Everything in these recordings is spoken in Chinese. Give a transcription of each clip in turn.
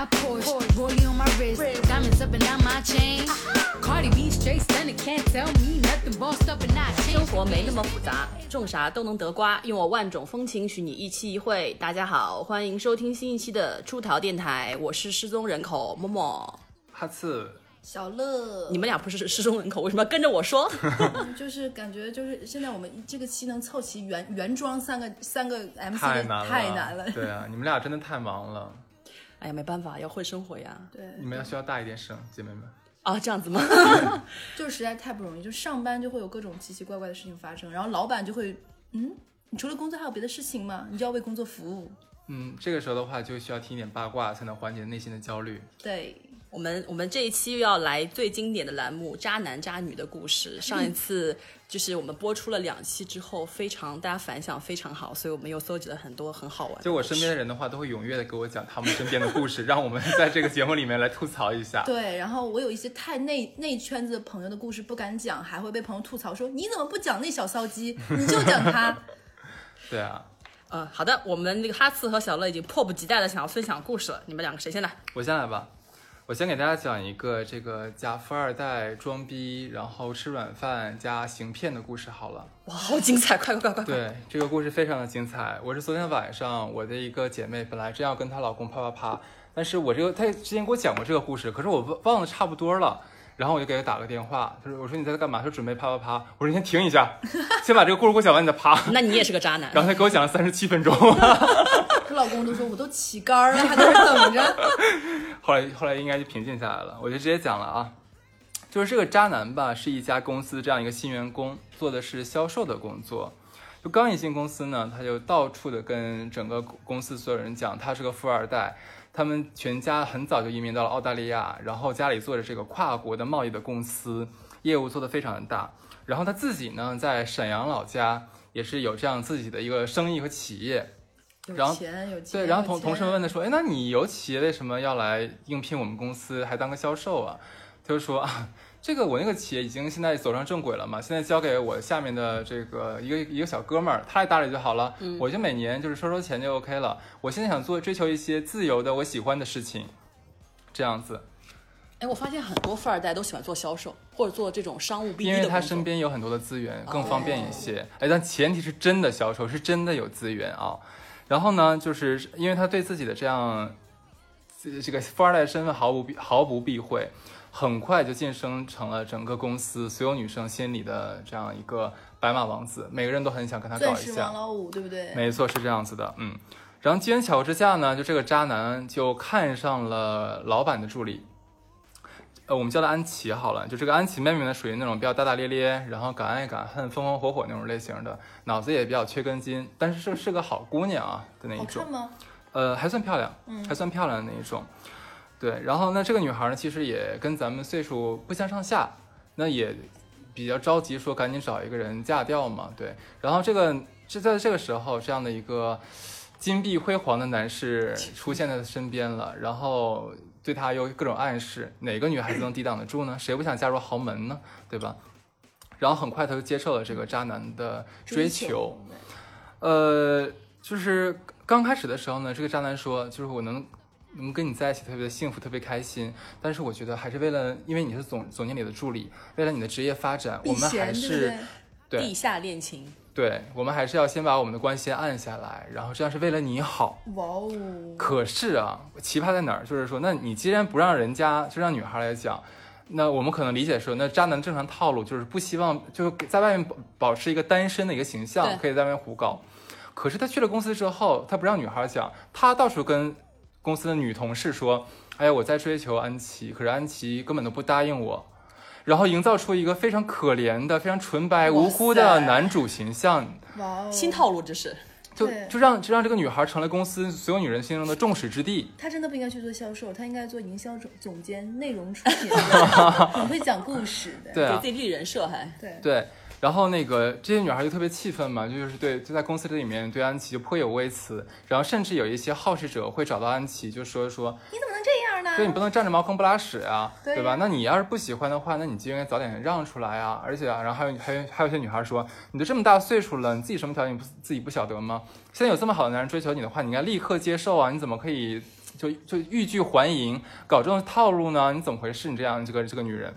got Porsche, rollie on my wrist, diamonds up and down my chain. Cardi B straight stunning, can't tell me nothing. Bossed up and I 生.活没那么复杂，种啥都能得瓜，用我万种风情许你一期一会。大家好，欢迎收听新一期的出逃电台，我是失踪人口默默。哈次，小乐，你们俩不是失踪人口，为什么要跟着我说？就是感觉就是现在我们这个期能凑齐原原装三个三个 MC 太难了，太难了。对啊，你们俩真的太忙了，哎呀，没办法，要会生活呀。对，你们要需要大一点声，姐妹们。啊，这样子吗？就是实在太不容易，就上班就会有各种奇奇怪怪的事情发生，然后老板就会，嗯，你除了工作还有别的事情吗？你就要为工作服务。嗯，这个时候的话就需要听一点八卦，才能缓解内心的焦虑。对，我们我们这一期又要来最经典的栏目——渣男渣女的故事。上一次就是我们播出了两期之后，非常大家反响非常好，所以我们又搜集了很多很好玩的。就我身边的人的话，都会踊跃的给我讲他们身边的故事，让我们在这个节目里面来吐槽一下。对，然后我有一些太内内圈子的朋友的故事不敢讲，还会被朋友吐槽说你怎么不讲那小骚鸡，你就讲他。对啊，呃，好的，我们那个哈次和小乐已经迫不及待的想要分享故事了。你们两个谁先来？我先来吧。我先给大家讲一个这个假富二代装逼，然后吃软饭加行骗的故事好了。哇，好精彩！快快快快快！对，这个故事非常的精彩。我是昨天晚上我的一个姐妹，本来正要跟她老公啪啪啪，但是我这个她之前给我讲过这个故事，可是我忘忘的差不多了。然后我就给他打个电话，他说：“我说你在干嘛？”他说：“准备啪啪啪。”我说：“你先停一下，先把这个故事给我讲完，你再啪。那你也是个渣”男。然后他给我讲了三十七分钟。她老公都说我都起杆了，还在这等着。后来后来应该就平静下来了，我就直接讲了啊，就是这个渣男吧，是一家公司这样一个新员工，做的是销售的工作。就刚一进公司呢，他就到处的跟整个公司所有人讲，他是个富二代。他们全家很早就移民到了澳大利亚，然后家里做着这个跨国的贸易的公司，业务做得非常的大。然后他自己呢，在沈阳老家也是有这样自己的一个生意和企业。然后钱有，对，然后同同事们问他说：“哎，那你有企业为什么要来应聘我们公司，还当个销售啊？”他就说：“啊，这个我那个企业已经现在走上正轨了嘛，现在交给我下面的这个一个一个小哥们儿，他来打理就好了，我就每年就是收收钱就 OK 了。我现在想做追求一些自由的我喜欢的事情，这样子，哎，我发现很多富二代都喜欢做销售，或者做这种商务 BD 因为他身边有很多的资源，更方便一些。哎，但前提是真的销售，是真的有资源啊。然后呢，就是因为他对自己的这样这这个富二代身份毫不避毫不避讳，很快就晋升成了整个公司所有女生心里的这样一个白马王子，每个人都很想跟他搞一下王。老五，对不对？没错，是这样子的，嗯。然后机缘巧合之下呢，就这个渣男就看上了老板的助理，呃，我们叫她安琪好了。就这个安琪妹妹呢，属于那种比较大大咧咧，然后敢爱敢恨、风风火火那种类型的，脑子也比较缺根筋，但是是是个好姑娘啊的那一种？呃，还算漂亮，嗯还算漂亮的那一种。对，然后呢，这个女孩呢，其实也跟咱们岁数不相上下，那也比较着急，说赶紧找一个人嫁掉嘛。对，然后这个就在这个时候，这样的一个金碧辉煌的男士出现在他身边了，然后对他有各种暗示，哪个女孩子能抵挡得住呢？谁不想嫁入豪门呢？对吧？然后很快他就接受了这个渣男的追求。呃，就是刚开始的时候呢，这个渣男说，就是我能能跟你在一起特别的幸福，特别开心，但是我觉得还是为了，因为你是总总经理的助理，为了你的职业发展，我们还是对？对地下恋情。对，我们还是要先把我们的关系按下来，然后这样是为了你好。哇哦，可是啊，奇葩在哪儿？就是说，那你既然不让人家，就让女孩来讲，那我们可能理解说，那渣男正常套路就是不希望，就是在外面保保持一个单身的一个形象，可以在外面胡搞。可是他去了公司之后，他不让女孩讲，他到处跟公司的女同事说：“哎呀，我在追求安琪，可是安琪根本都不答应我。”然后营造出一个非常可怜的、非常纯白无辜的男主形象，哇哦，新套路这是。就就让就让这个女孩成了公司所有女人心中的众矢之的。她真的不应该去做销售，她应该做营销总总监、内容出品，很会讲故事的。对啊给自，己立人设还。对对，然后那个这些女孩就特别气愤嘛，就是对就在公司里面对安琪就颇有微词，然后甚至有一些好事者会找到安琪就说说，你怎么能这样呢？对你不能占着茅坑不拉屎啊，对对吧？那你要是不喜欢的话，那你就应该早点让出来啊！而且啊，然后还有还有还有一些女孩说，你都这么大岁数了，你自己什么条件不自己不晓得吗？现在有这么好的男人追求你的话，你应该立刻接受啊！你怎么可以就就欲拒还迎，搞这种套路呢？你怎么回事？你这样这个这个女人，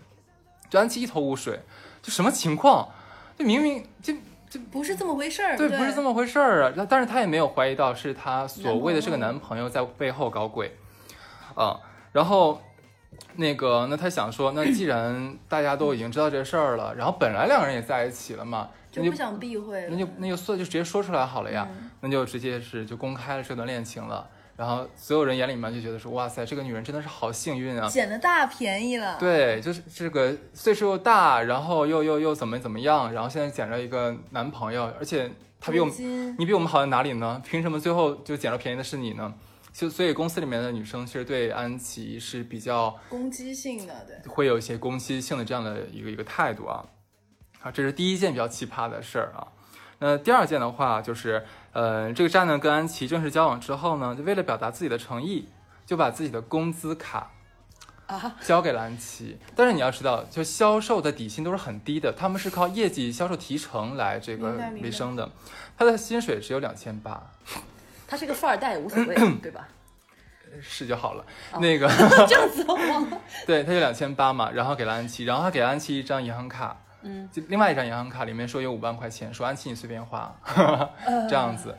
就安琪一头雾水，就什么情况？就明明就不是这么回事儿，对，不是这么回事儿啊。那但是她也没有怀疑到是她所谓的这个男男朋友在背后搞鬼，啊，然后那个那他想说，那既然大家都已经知道这事儿了，然后本来两个人也在一起了嘛，那就就不想避讳，那就那就说就直接说出来好了呀，嗯那就直接是就公开了这段恋情了。然后所有人眼里面就觉得说，哇塞，这个女人真的是好幸运啊！捡了大便宜了，对，就是这个岁数又大，然后又又又怎么怎么样，然后现在捡着一个男朋友，而且他比我们你比我们好在哪里呢？凭什么最后就捡着便宜的是你呢？就所以公司里面的女生其实对安琪是比较攻击性的，对，会有一些攻击性的这样的一个一个态度啊。啊，这是第一件比较奇葩的事儿啊。那第二件的话就是，呃，这个渣男跟安琪正式交往之后呢，就为了表达自己的诚意，就把自己的工资卡啊交给了安琪。但是你要知道，就销售的底薪都是很低的，他们是靠业绩销售提成来这个为生的。他的薪水只有两千八，他是个富二代，无所谓，对吧？是就好了。哦那个 这样子我忘了。对，他就两千八嘛，然后给了安琪，然后他给了安琪一张银行卡，嗯，就另外一张银行卡里面说有五万块钱，说安琪你随便花，这样子，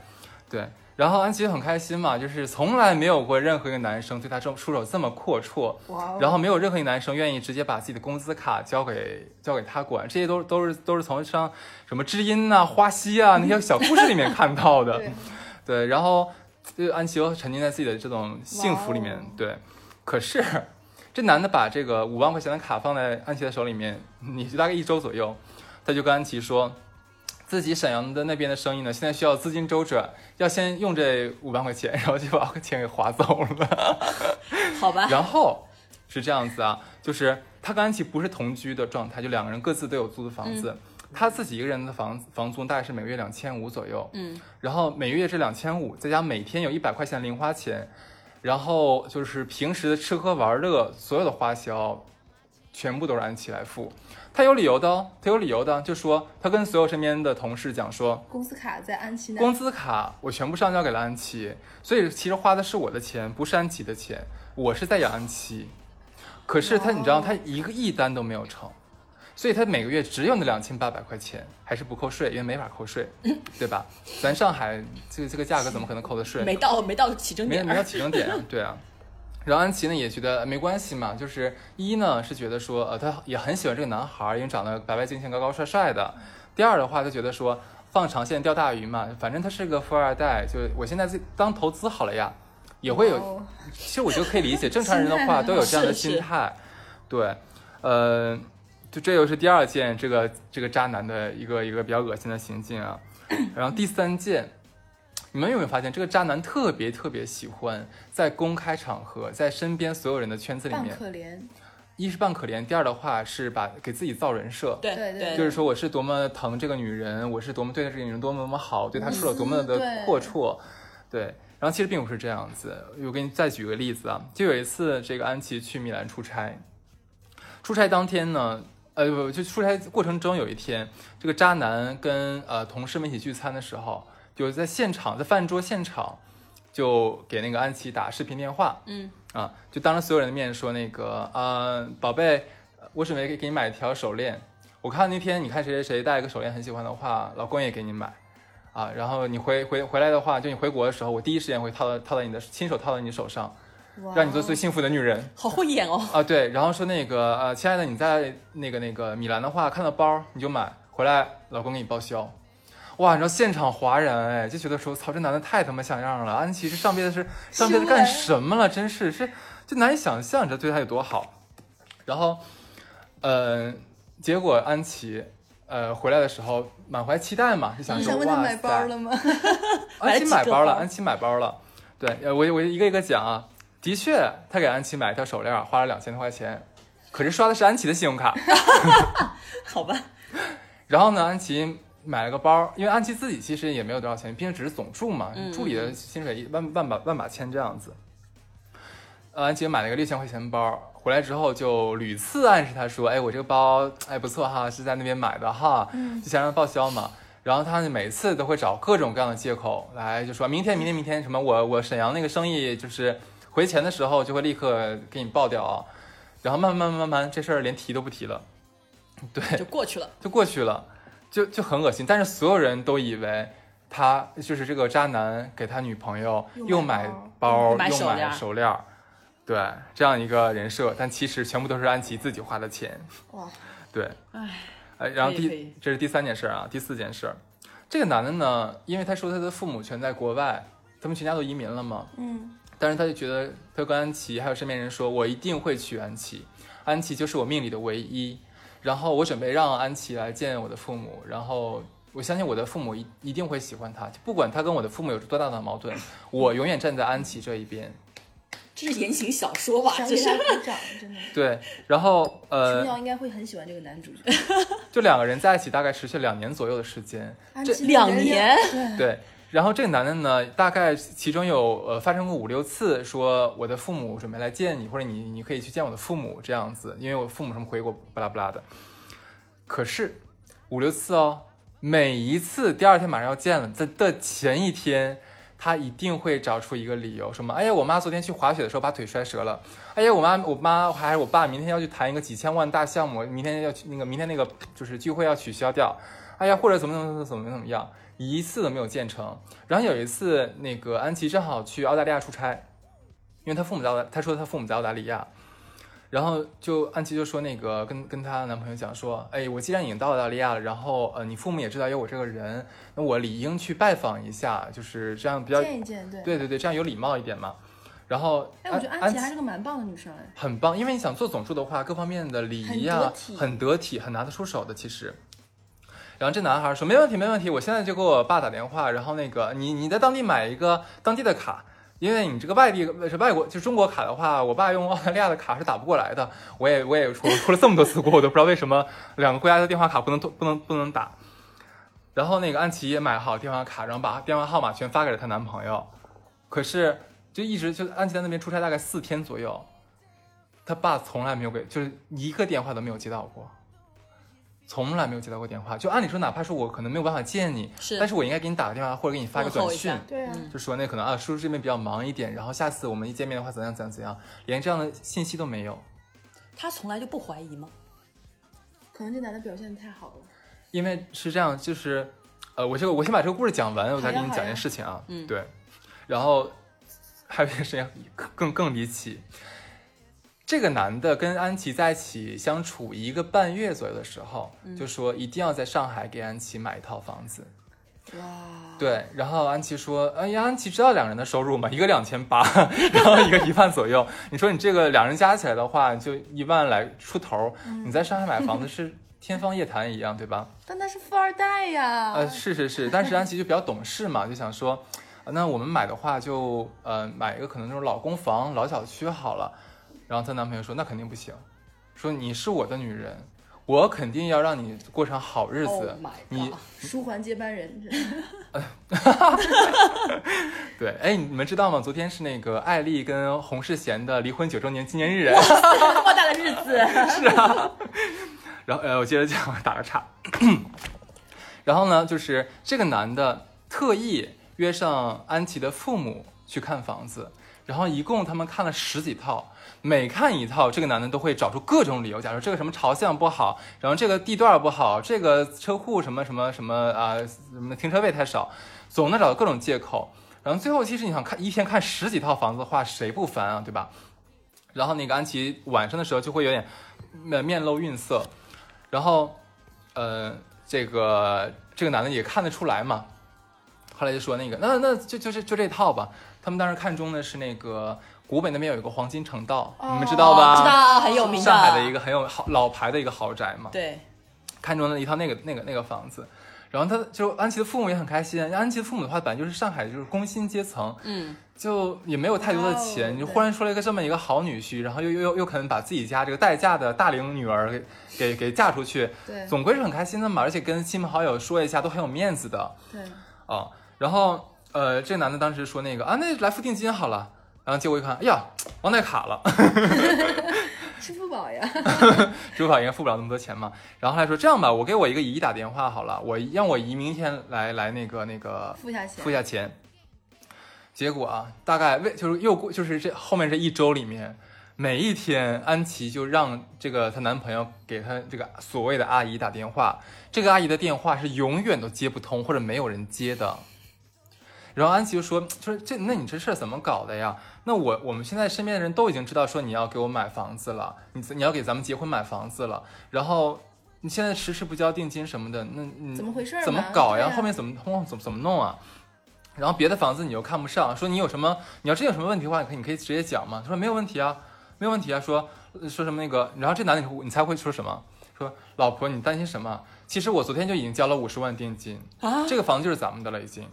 对，然后安琪很开心嘛，就是从来没有过任何一个男生对她这出手这么阔绰，然后没有任何一个男生愿意直接把自己的工资卡交给交给他管，这些都都是都是从像什么知音呐、花溪啊那些小故事里面看到的，对。对，然后就安琪又沉浸在自己的这种幸福里面，哦。对。可是这男的把这个五万块钱的卡放在安琪的手里面，你就大概一周左右，他就跟安琪说，自己沈阳的那边的生意呢，现在需要资金周转，要先用这五万块钱，然后就把钱给划走了。好吧，然后是这样子啊，就是他跟安琪不是同居的状态，就两个人各自都有租的房子。他自己一个人的房房租大概是每个月两千五左右，嗯，然后每个月这两千五，再加每天有一百块钱零花钱，然后就是平时的吃喝玩乐所有的花销，全部都是安琪来付。他有理由的哦，他有理由的，就说他跟所有身边的同事讲说，工资卡在安琪那，工资卡我全部上交给了安琪，所以其实花的是我的钱，不是安琪的钱，我是在养安琪。可是他，你知道，他一个一单都没有成，所以他每个月只有那两千八百块钱，还是不扣税，因为没法扣税，对吧？咱上海这个这个价格怎么可能扣的税呢？没到没到起征点，没没到起征点啊，对啊。然后安琪呢也觉得呃没关系嘛，就是一呢是觉得说呃她也很喜欢这个男孩，因为长得白白净净、高高帅帅的。第二的话，她觉得说放长线钓大鱼嘛，反正他是个富二代，就我现在自当投资好了呀，也会有。哦其实我觉得可以理解，正常人的话 都有这样的心态。对，呃，就这又是第二件这个这个渣男的一个一个比较恶心的行径啊。然后第三件，你们有没有发现，这个渣男特别特别喜欢在公开场合，在身边所有人的圈子里扮面，可怜，一是扮可怜，第二的话是把给自己造人设。对对对就是说我是多么疼这个女人，我是多么对这个女人多么多么好，对她说了多么的阔绰，对。然后其实并不是这样子，我给你再举个例子啊，就有一次这个安琪去米兰出差，出差当天呢，呃不，就出差过程中有一天，这个渣男跟呃同事们一起聚餐的时候，就在现场在饭桌现场就给那个安琪打视频电话，嗯啊，就当着所有人的面说那个，呃，宝贝，我准备给给你买一条手链。我看那天你看谁谁谁戴一个手链很喜欢的话，老公也给你买，啊，然后你回回回来的话，就你回国的时候，我第一时间会套到套到你的亲手套到你手上，哇让你做最幸福的女人好会演哦。啊。对，然后说那个呃，亲爱的，你在那个那个米兰的话，看到包你就买回来，老公给你报销。哇，你知道现场哗然哎，就觉得说，操，这男的太他妈像样了！安琪这上辈子是上辈子干什么了？真是是就难以想象，你这对他有多好。然后，呃，结果安琪呃回来的时候满怀期待嘛，就想说你想问他哇买包，了吗？安琪买包了，安琪买包了。对，呃，我我一个一个讲啊，的确，他给安琪买一条手链，花了两千多块钱，可是刷的是安琪的信用卡。好吧，然后呢，安琪买了个包，因为安琪自己其实也没有多少钱，毕竟只是总助嘛，嗯助理的薪水一万万把万把千这样子。呃，安琪买了个六千块钱包，回来之后就屡次暗示他说：“哎，我这个包哎不错哈，是在那边买的哈，就想让他报销嘛。”然后他每次都会找各种各样的借口来，就说明天明天明天什么我我沈阳那个生意就是回钱的时候就会立刻给你报掉啊，然后慢慢慢慢慢这事儿连提都不提了，对，就过去了。就过去了，就就很恶心。但是所有人都以为他就是这个渣男给他女朋友又又买买包包又买买手链对这样一个人设，但其实全部都是安琪自己花的钱。哇，对，唉，呃，然后第这是第三件事啊，第四件事，这个男的呢，因为他说他的父母全在国外，他们全家都移民了嘛，嗯，但是他就觉得，他就跟安琪还有身边人说，我一定会娶安琪，安琪就是我命里的唯一。然后我准备让安琪来见我的父母，然后我相信我的父母一一定会喜欢他，不管他跟我的父母有多大的矛盾，我永远站在安琪这一边。这是言情小说吧？这是鼓掌，真的。对，然后琼呃，瑶应该会很喜欢这个男主角。就两个人在一起大概持续两年左右的时间，这两年对，对，然后这个男的呢，大概其中有呃发生过五六次，说我的父母准备来见你，或者你你可以去见我的父母这样子，因为我父母什么回国巴拉巴拉的。可是五六次哦，每一次第二天马上要见了，在的前一天，他一定会找出一个理由，什么哎呀，我妈昨天去滑雪的时候把腿摔折了，哎呀，我妈我妈还是我爸明天要去谈一个几千万大项目，明天要去那个明天那个就是聚会要取消掉，哎呀，或者怎么怎么怎么怎么怎么样，一次都没有建成。然后有一次，那个安琪正好去澳大利亚出差，因为她父母在澳大，她说她父母在澳大利亚，然后就安琪就说那个跟跟她男朋友讲说，哎，我既然已经到澳大利亚了，然后呃你父母也知道有我这个人，那我理应去拜访一下，就是这样比较见一见，对。对对对，这样有礼貌一点嘛。然后哎，我觉得安琪还是个蛮棒的女生哎。很棒，因为你想做总助的话，各方面的礼仪啊很得体很得体，很拿得出手的。其实，然后这男孩说没问题，没问题，我现在就给我爸打电话，然后那个你你在当地买一个当地的卡，因为你这个外地是外国就中国卡的话，我爸用澳大利亚的卡是打不过来的。我也我也出出了这么多次国，我都不知道为什么两个国家的电话卡不能不能不能打。然后那个安琪也买好电话卡，然后把电话号码全发给了她男朋友，可是就一直就安琪在那边出差大概四天左右，她爸从来没有给，就是一个电话都没有接到过，从来没有接到过电话。就按理说，哪怕说我可能没有办法见你，是但是我应该给你打个电话或者给你发个短讯问候一下，对啊，嗯就说那可能啊，叔叔这边比较忙一点，然后下次我们一见面的话怎样怎样怎样，连这样的信息都没有。他从来就不怀疑吗？可能这男的表现的太好了。因为是这样，就是，呃，我这个我先把这个故事讲完，我再给你讲件事情啊。嗯对。然后还有一件事情更更更离奇，这个男的跟安琪在一起相处一个半月左右的时候，嗯就说一定要在上海给安琪买一套房子。哇，对，然后安琪说：“哎呀，安琪知道两人的收入吗？一个两千八，然后一个一万左右。你说你这个两人加起来的话，就一万来出头。你在上海买房子是天方夜谭一样，对吧？但他是富二代呀。呃，是是是，但是安琪就比较懂事嘛，就想说，呃那我们买的话就呃买一个可能那种老公房、老小区好了。然后她男朋友说那肯定不行，说你是我的女人，我肯定要让你过上好日子。Oh 你！书桓接班人，对，哎，你们知道吗？昨天是那个艾丽跟洪世贤的离婚九周年纪念日。这么大的日子，是啊然后呃，我接着讲，打个岔。然后呢，就是这个男的特意约上安琪的父母去看房子，然后一共他们看了十几套，每看一套，这个男的都会找出各种理由，假如这个什么朝向不好，然后这个地段不好，这个车库什么什么什么啊、什么停车位太少，总能找到各种借口。然后最后，其实你想看一天看十几套房子的话，谁不烦啊，对吧？然后那个安琪晚上的时候就会有点面面露愠色，然后呃，这个这个男的也看得出来嘛。后来就说那个，那那就就是就这套吧。他们当时看中的是那个古北那边有一个黄金城道，你们知道吧？知道很有名的，上海的一个很有好老牌的一个豪宅嘛。对，看中了一套那个那个那个房子，然后他就安琪的父母也很开心。安琪的父母的话，本来就是上海就是工薪阶层，嗯，就也没有太多的钱，哦你就忽然出了一个这么一个好女婿，然后又又又又肯把自己家这个待嫁的大龄女儿给给给嫁出去，对总归是很开心的嘛，而且跟亲朋好友说一下都很有面子的对，啊。然后呃，这男的当时说那个啊，那来付定金好了。然后结果一看，哎呀，忘带卡了，支付宝呀，支付宝应该付不了那么多钱嘛。然后他说这样吧，我给我一个姨打电话好了，我让我姨明天来来那个那个付下钱，付下钱。结果啊，大概为就是又过就是这后面这一周里面，每一天安琪就让这个她男朋友给她这个所谓的阿姨打电话，这个阿姨的电话是永远都接不通或者没有人接的。然后安琪就说：“说这那你这事儿怎么搞的呀？那我我们现在身边的人都已经知道说你要给我买房子了，你你要给咱们结婚买房子了，然后你现在迟迟不交定金什么的，那你怎么回事怎么搞呀？啊后面怎么通怎么怎么弄啊？然后别的房子你又看不上，说你有什么你要真有什么问题的话，你可以你可以直接讲嘛。他说没有问题啊，没有问题啊。说说什么那个，然后这男的你猜会说什么？说老婆你担心什么？其实我昨天就已经交了五十万定金，啊，这个房子就是咱们的了已经。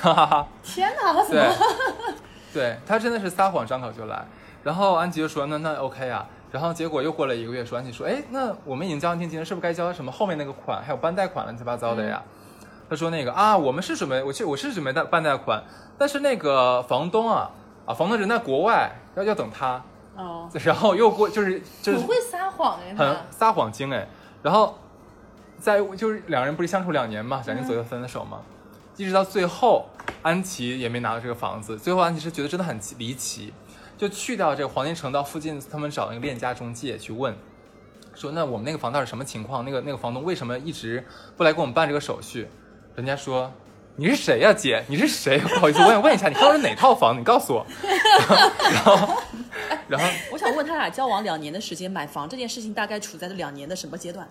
哈哈哈。天哪，他怎对么？，对他真的是撒谎张口就来。然后安吉就说那那 OK 啊。然后结果又过了一个月，说安吉说，哎，那我们已经交完定金了，是不是该交什么后面那个款，还有办贷款乱七八糟的呀？他说那个啊，我们是准备，我去我是准备贷办贷款，但是那个房东啊啊，房东人在国外，要要等他。哦，然后又过就是就是很会撒谎哎，很他。撒谎精哎。然后在就是两人不是相处两年嘛，两年左右分的手嘛，一直到最后，安琪也没拿到这个房子。最后安琪是觉得真的很离奇，就去到这个黄金城道附近，他们找那个链家中介去问，说那我们那个房到底什么情况？那个那个房东为什么一直不来给我们办这个手续？人家说。你是谁呀、姐？你是谁？不好意思，我想问一下，你看的是哪套房？你告诉我。然后，然后我想问他俩交往两年的时间，买房这件事情大概处在这两年的什么阶段？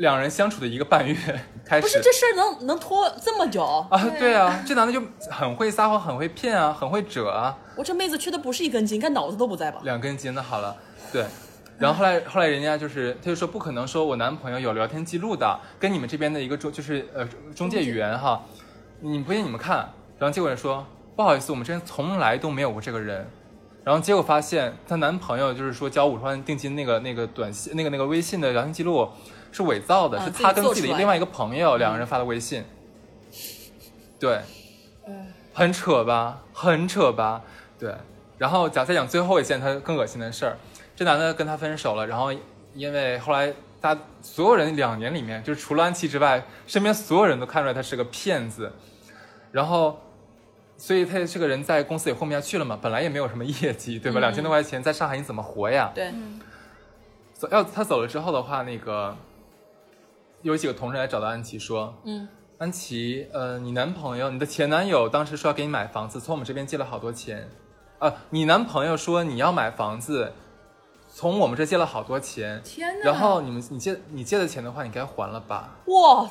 两人相处的一个半月 开始，不是这事儿能能拖这么久？啊，对啊，这男的就很会撒谎，很会骗啊，很会折啊，我这妹子缺的不是一根筋，看脑子都不在吧？两根筋那好了，对。然后后来后来人家就是他就说不可能说我男朋友有聊天记录的，跟你们这边的一个中就是呃中介员哈，你不信你们看。然后结果人说不好意思，我们这边从来都没有过这个人。然后结果发现她男朋友就是说交五十万定金那个那个短信那个那个微信的聊天记录是伪造的，啊是他跟自己的另外一个朋友两个人发的微信。对，很扯吧，很扯吧，对。然后讲再讲最后一件他更恶心的事儿，这男的跟他分手了，然后因为后来他所有人两年里面，就是除了安琪之外，身边所有人都看出来他是个骗子，然后。所以他这个人在公司也混不下去了嘛，本来也没有什么业绩，对吧？嗯两千多块钱在上海你怎么活呀？对，走要他走了之后的话，那个有几个同事来找到安琪说，嗯，安琪，呃，你男朋友，你的前男友当时说要给你买房子，从我们这边借了好多钱，啊，你男朋友说你要买房子，从我们这借了好多钱，天哪！然后你们你借你借的钱的话，你该还了吧？哇，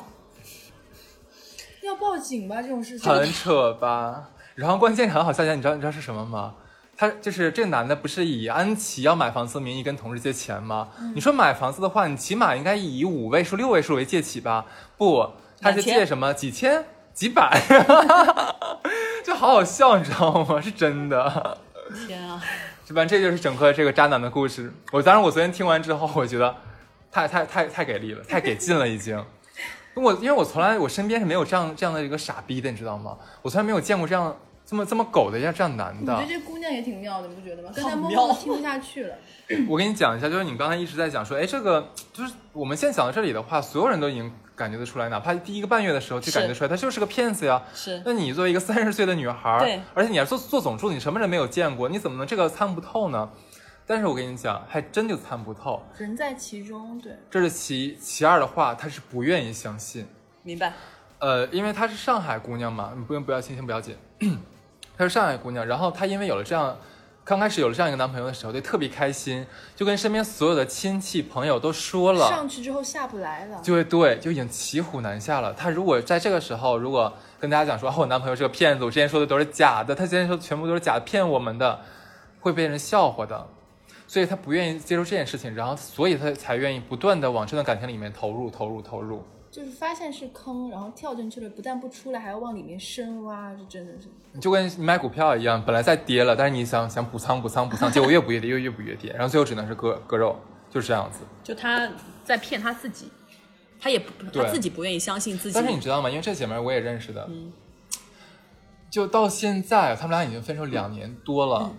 要报警吧？这种事情。很扯吧？然后关键很好笑一你知道你知道是什么吗？他就是这个男的，不是以安琪要买房子的名义跟同事借钱吗？嗯你说买房子的话，你起码应该以五位数、六位数为借起吧？不，他是借什么几千、几百，就好好笑，你知道吗？是真的。天啊！这反正这就是整个这个渣男的故事。我当然，我昨天听完之后，我觉得太太太太给力了，太给劲了，已经。我因为我从来我身边是没有这样这样的一个傻逼的，你知道吗？我从来没有见过这样这么这么狗的一样这样男的我觉得。这姑娘也挺妙的，你不觉得吗？刚才默好妙默听不下去了。我跟你讲一下，就是你刚才一直在讲说，哎，这个就是我们现在讲到这里的话，所有人都已经感觉得出来，哪怕第一个半月的时候就感觉出来，他就是个骗子呀。是那你作为一个三十岁的女孩儿，对而且你还做做总助，你什么人没有见过，你怎么能这个参不透呢？但是我跟你讲，还真就参不透。人在其中，对，这是其其二的话，她是不愿意相信。明白。呃，因为她是上海姑娘嘛，你不用不要心情不要紧，她是上海姑娘，然后她因为有了这样，刚开始有了这样一个男朋友的时候，就特别开心，就跟身边所有的亲戚朋友都说了，上去之后下不来了。就会对，就已经骑虎难下了。她如果在这个时候，如果跟大家讲说，哦，我男朋友是个骗子，我之前说的都是假的，他之前说的全部都是假的，骗我们的，会被人笑话的。所以她不愿意接受这件事情，然后所以她才愿意不断的往这段感情里面投入、投入、投入。就是发现是坑，然后跳进去了，不但不出来，还要往里面深挖，这真的是。就跟你买股票一样，本来在跌了，但是你想想补仓、补仓、补仓，结果越补越跌，越越补越跌，然后最后只能是割割肉，就是这样子。就他在骗他自己，他也不他自己不愿意相信自己。但是你知道吗？因为这姐妹儿我也认识的，就到现在他们俩已经分手两年多了，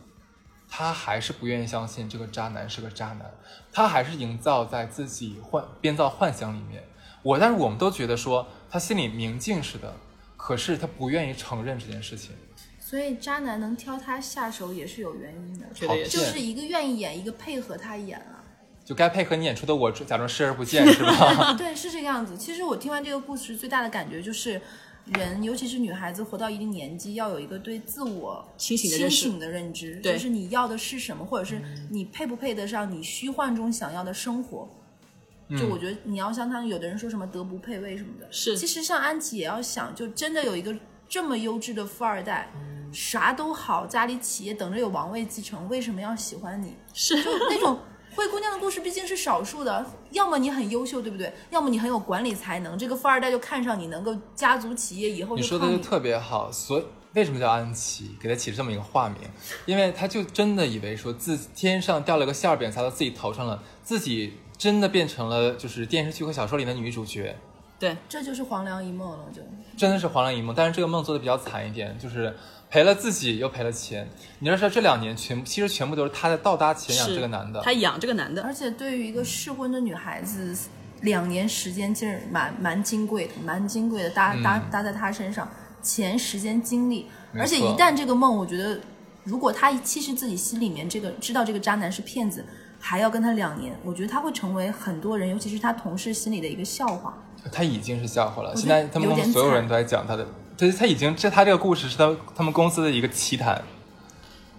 她还是不愿意相信这个渣男是个渣男，她还是营造在自己幻编造幻想里面。我，但是我们都觉得说他心里明镜似的，可是他不愿意承认这件事情。所以渣男能挑他下手也是有原因的，觉得也是就是一个愿意演，一个配合他演啊。就该配合你演出的我假装视而不见，是吧？对，是这个样子。其实我听完这个故事，最大的感觉就是，人尤其是女孩子活到一定年纪，要有一个对自我清醒的认识清醒的认知，就是你要的是什么，或者是你配不配得上你虚幻中想要的生活。就我觉得你要像他们有的人说什么德不配位什么的，是其实像安琪也要想，就真的有一个这么优质的富二代，啥都好，家里企业等着有王位继承，为什么要喜欢你？是就那种灰姑娘的故事毕竟是少数的，要么你很优秀，对不对？要么你很有管理才能，这个富二代就看上你，能够家族企业以后你你。说的就特别好，所以为什么叫安琪？给他起了这么一个化名，因为他就真的以为说自天上掉了个馅儿饼砸到自己头上了，自己真的变成了就是电视剧和小说里的女主角，对，这就是黄粱一梦了，就。真的是黄粱一梦。但是这个梦做的比较惨一点，就是赔了自己又赔了钱。你要知道这两年全其实全部都是他在倒搭钱养这个男的，他养这个男的，而且对于一个适婚的女孩子，两年时间其实蛮蛮金贵的，蛮金贵的，搭搭搭在她身上，钱、时间、精力，而且一旦这个梦，我觉得如果她其实自己心里面这个知道这个渣男是骗子，还要跟他两年，我觉得他会成为很多人，尤其是他同事心里的一个笑话。他已经是笑话了。现在他们公司所有人都在讲他的，对他已经这他这个故事是他他们公司的一个奇谈。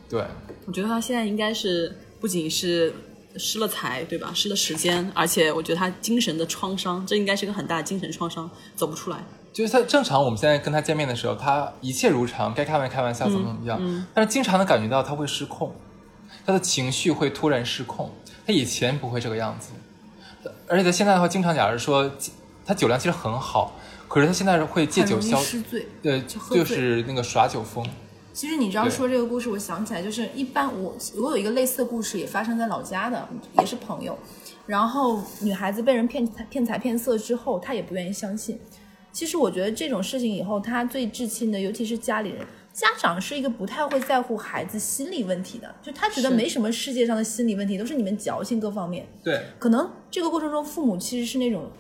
对，我觉得他现在应该是不仅是失了财，对吧？失了时间，而且我觉得他精神的创伤，这应该是个很大的精神创伤，走不出来。就是他正常，我们现在跟他见面的时候，他一切如常，该开玩开玩笑，怎么怎么样。但是经常的感觉到他会失控，他的情绪会突然失控。他以前不会这个样子，而且他现在的话，经常假如说他酒量其实很好，可是他现在会借酒消，失醉。对，就就是那个耍酒疯。其实你知道说这个故事，我想起来就是一般我我有一个类似的故事，也发生在老家的，也是朋友。然后女孩子被人骗财骗财骗色之后，她也不愿意相信。其实我觉得这种事情以后，她最至亲的，尤其是家里人，家长是一个不太会在乎孩子心理问题的，就他觉得没什么世界上的心理问题，都是你们矫情各方面。对，可能这个过程中，父母其实是那种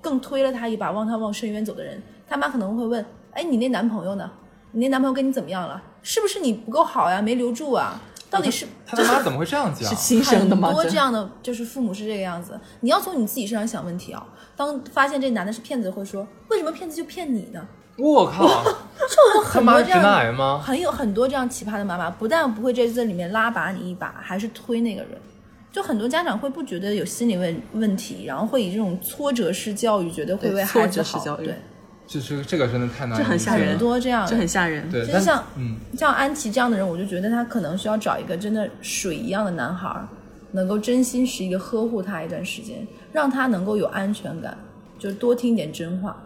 更推了他一把，望他往深渊走的人。他妈可能会问：“哎，你那男朋友呢？你那男朋友跟你怎么样了？是不是你不够好呀？没留住啊？到底是他他妈怎么会这样讲是？亲生的吗？很多这样的就是父母是这个样子。你要从你自己身上想问题啊。当发现这男的是骗子，会说：为什么骗子就骗你呢？我靠，就有他妈直很多这样男癌吗？很有很多这样奇葩的妈妈，不但不会在这里面拉拔你一把，还是推那个人。就很多家长会不觉得有心理问问题，然后会以这种挫折式教育，觉得会为孩子好。折式教育对，就是这个真的太难，这很吓人很多这样的这很吓人。对，就像嗯，像安琪这样的人，我就觉得他可能需要找一个真的水一样的男孩儿，能够真心实意的呵护他一段时间，让他能够有安全感，就多听点真话。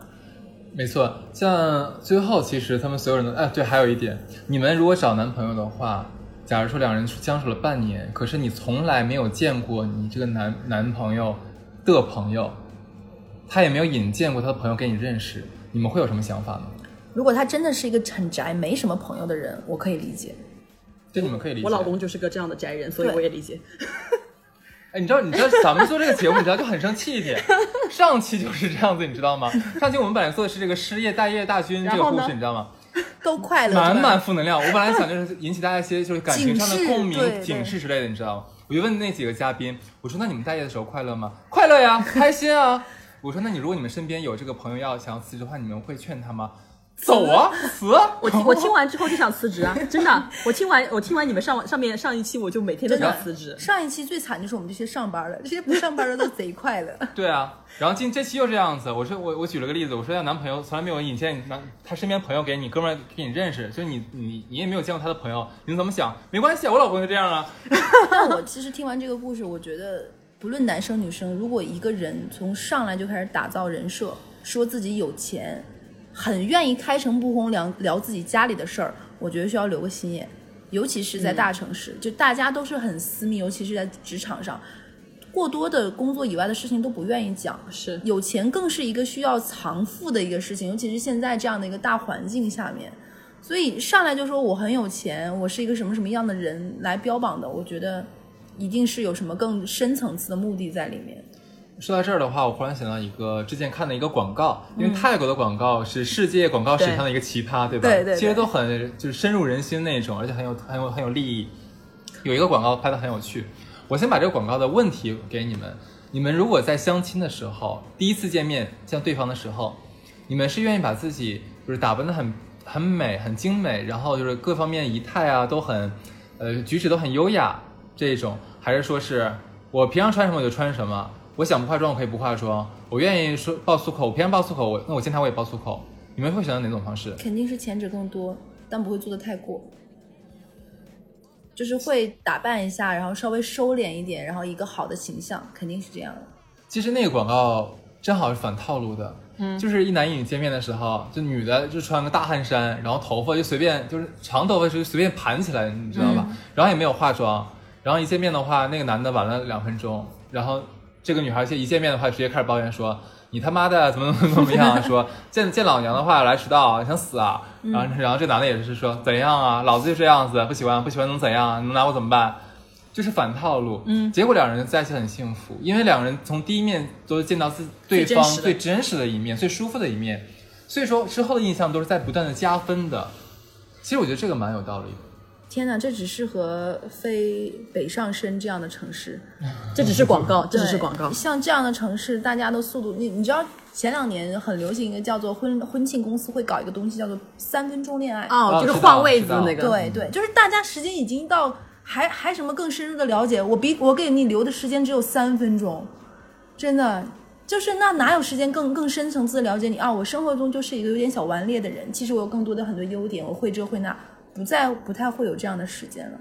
没错，像最后其实他们所有人都哎，对，还有一点，你们如果找男朋友的话，假如说两人相处了半年，可是你从来没有见过你这个男男朋友的朋友，他也没有引荐过他的朋友给你认识，你们会有什么想法吗？如果他真的是一个很宅、没什么朋友的人，我可以理解。这你们可以理解。我老公就是个这样的宅人，所以我也理解。哎，你知道，你知道咱们做这个节目，你知道就很生气一点。上期就是这样子，你知道吗？上期我们本来做的是这个失业待业大军这个故事，你知道吗？都快乐，满满负能量。我本来想就是引起大家一些就是感情上的共鸣警示之类的，你知道吗？我就问那几个嘉宾，我说那你们待业的时候快乐吗？快乐呀，开心啊。我说那你如果你们身边有这个朋友要想要辞职的话，你们会劝他吗？走啊，辞啊！我听我听完之后就想辞职啊，真的。我听完我听完你们上上面上一期，我就每天都想辞职。上一期最惨就是我们这些上班的，这些不上班的都贼快乐。对啊，然后今这期又这样子，我说我我举了个例子，我说要男朋友从来没有引荐男他身边朋友给你哥们儿给你认识，就是你你你也没有见过他的朋友，你怎么想？没关系啊，我老公就这样啊。但我其实听完这个故事，我觉得不论男生女生，如果一个人从上来就开始打造人设，说自己有钱，很愿意开诚布公聊聊自己家里的事儿，我觉得需要留个心眼，尤其是在大城市，就大家都是很私密，尤其是在职场上。过多的工作以外的事情都不愿意讲，是有钱更是一个需要藏富的一个事情，尤其是现在这样的一个大环境下面，所以上来就说我很有钱，我是一个什么什么样的人来标榜的，我觉得一定是有什么更深层次的目的在里面。说到这儿的话，我忽然想到一个之前看的一个广告，因为泰国的广告是世界广告史上的一个奇葩，对吧？对对对其实都很就是深入人心那种，而且很有很有很有利益。有一个广告拍的很有趣，我先把这个广告的问题给你们：你们如果在相亲的时候，第一次见面见对方的时候，你们是愿意把自己就是打扮的很很美、很精美，然后就是各方面仪态啊都很，呃举止都很优雅这种，还是说是我平常穿什么我就穿什么，我想不化妆我可以不化妆，我愿意说爆粗口，我平常爆粗口，我那我见他我也爆粗口，你们会选择哪种方式？肯定是前者更多，但不会做的太过，就是会打扮一下，然后稍微收敛一点，然后一个好的形象，肯定是这样的。其实那个广告正好是反套路的，嗯，就是一男一女见面的时候，就女的就穿个大汗衫，然后头发就随便就是长头发就随便盘起来，你知道吧？然后也没有化妆，然后一见面的话，那个男的晚了两分钟，然后这个女孩一见面的话，直接开始抱怨说。你他妈的怎么怎么怎么样？说见见老娘的话来迟到，想死啊！然后然后这男的也是说怎样啊？老子就这样子，不喜欢不喜欢能怎样？能拿我怎么办？就是反套路。嗯，结果两人在一起很幸福，因为两人从第一面都见到自对方最真实的最真实的一面，最舒服的一面，所以说之后的印象都是在不断的加分的。其实我觉得这个蛮有道理的。天哪，这只适合非北上深这样的城市。这只是广告，这只是广告。像这样的城市，大家的速度，你你知道前两年很流行一个叫做婚婚庆公司会搞一个东西叫做三分钟恋爱。哦，就是换位子那个。对对，就是大家时间已经到，还还什么更深入的了解？我比我给你留的时间只有三分钟，真的。就是那哪有时间更更深层次的了解你啊？我生活中就是一个有点小顽劣的人，其实我有更多的很多优点，我会这会那，不再不太会有这样的时间了。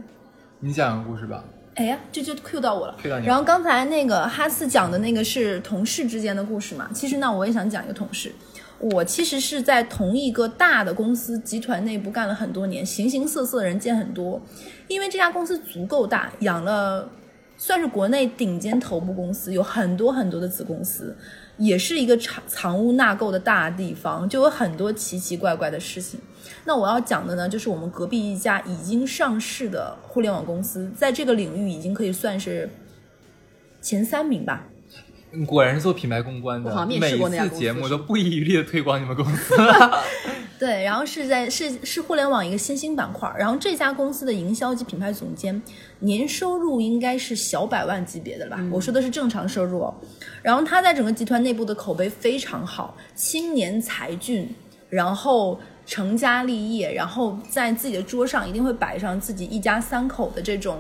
你讲个故事吧。哎呀，这就 Q 到我了。Q 到我了然后刚才那个哈斯讲的那个是同事之间的故事嘛？其实呢，我也想讲一个同事。我其实是在同一个大的公司集团内部干了很多年，形形色色的人见很多。因为这家公司足够大，养了算是国内顶尖头部公司，有很多很多的子公司，也是一个藏藏污纳垢的大地方，就有很多奇奇怪怪的事情。那我要讲的呢，就是我们隔壁一家已经上市的互联网公司，在这个领域已经可以算是前三名吧。你果然是做品牌公关的我好像，面每一试过那家公司次节目都不遗余力的推广你们公司。对，然后是在是是互联网一个新兴板块儿，然后这家公司的营销及品牌总监年收入应该是小百万级别的吧，我说的是正常收入哦。然后他在整个集团内部的口碑非常好，青年才俊，然后成家立业，然后在自己的桌上一定会摆上自己一家三口的这种。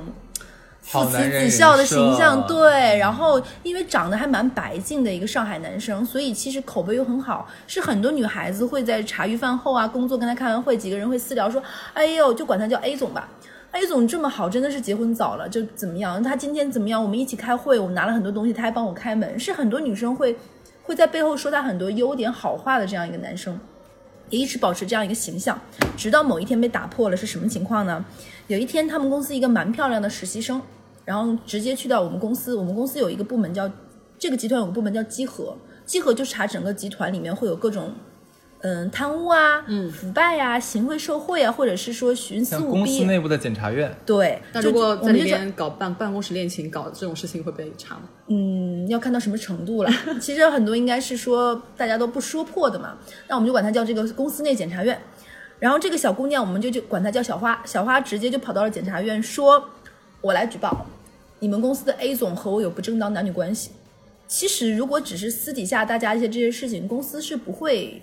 父慈子孝的形象，对，然后因为长得还蛮白净的一个上海男生，所以其实口碑又很好，是很多女孩子会在茶余饭后啊，工作跟他开完会，几个人会私聊说，哎呦，就管他叫 A 总吧。A 总这么好，真的是结婚早了，就怎么样？他今天怎么样？我们一起开会，我拿了很多东西，他还帮我开门，是很多女生会会在背后说他很多优点好话的这样一个男生。也一直保持这样一个形象，直到某一天被打破了，是什么情况呢？有一天，他们公司一个蛮漂亮的实习生，然后直接去到我们公司，我们公司有一个部门叫这个集团有个部门叫稽核，稽核就是查整个集团里面会有各种。嗯，贪污啊，嗯，腐败呀、行贿受贿啊，或者是说徇私公舞弊公司，内部的检察院，对。那如果在们就说面搞办办公室恋情，搞这种事情会被查吗？嗯，要看到什么程度了。其实很多应该是说大家都不说破的嘛，那我们就管它叫这个公司内检察院。然后这个小姑娘，我们就就管她叫小花。小花直接就跑到了检察院，说：“我来举报，你们公司的 A 总和我有不正当男女关系。”其实如果只是私底下大家一些这些事情，公司是不会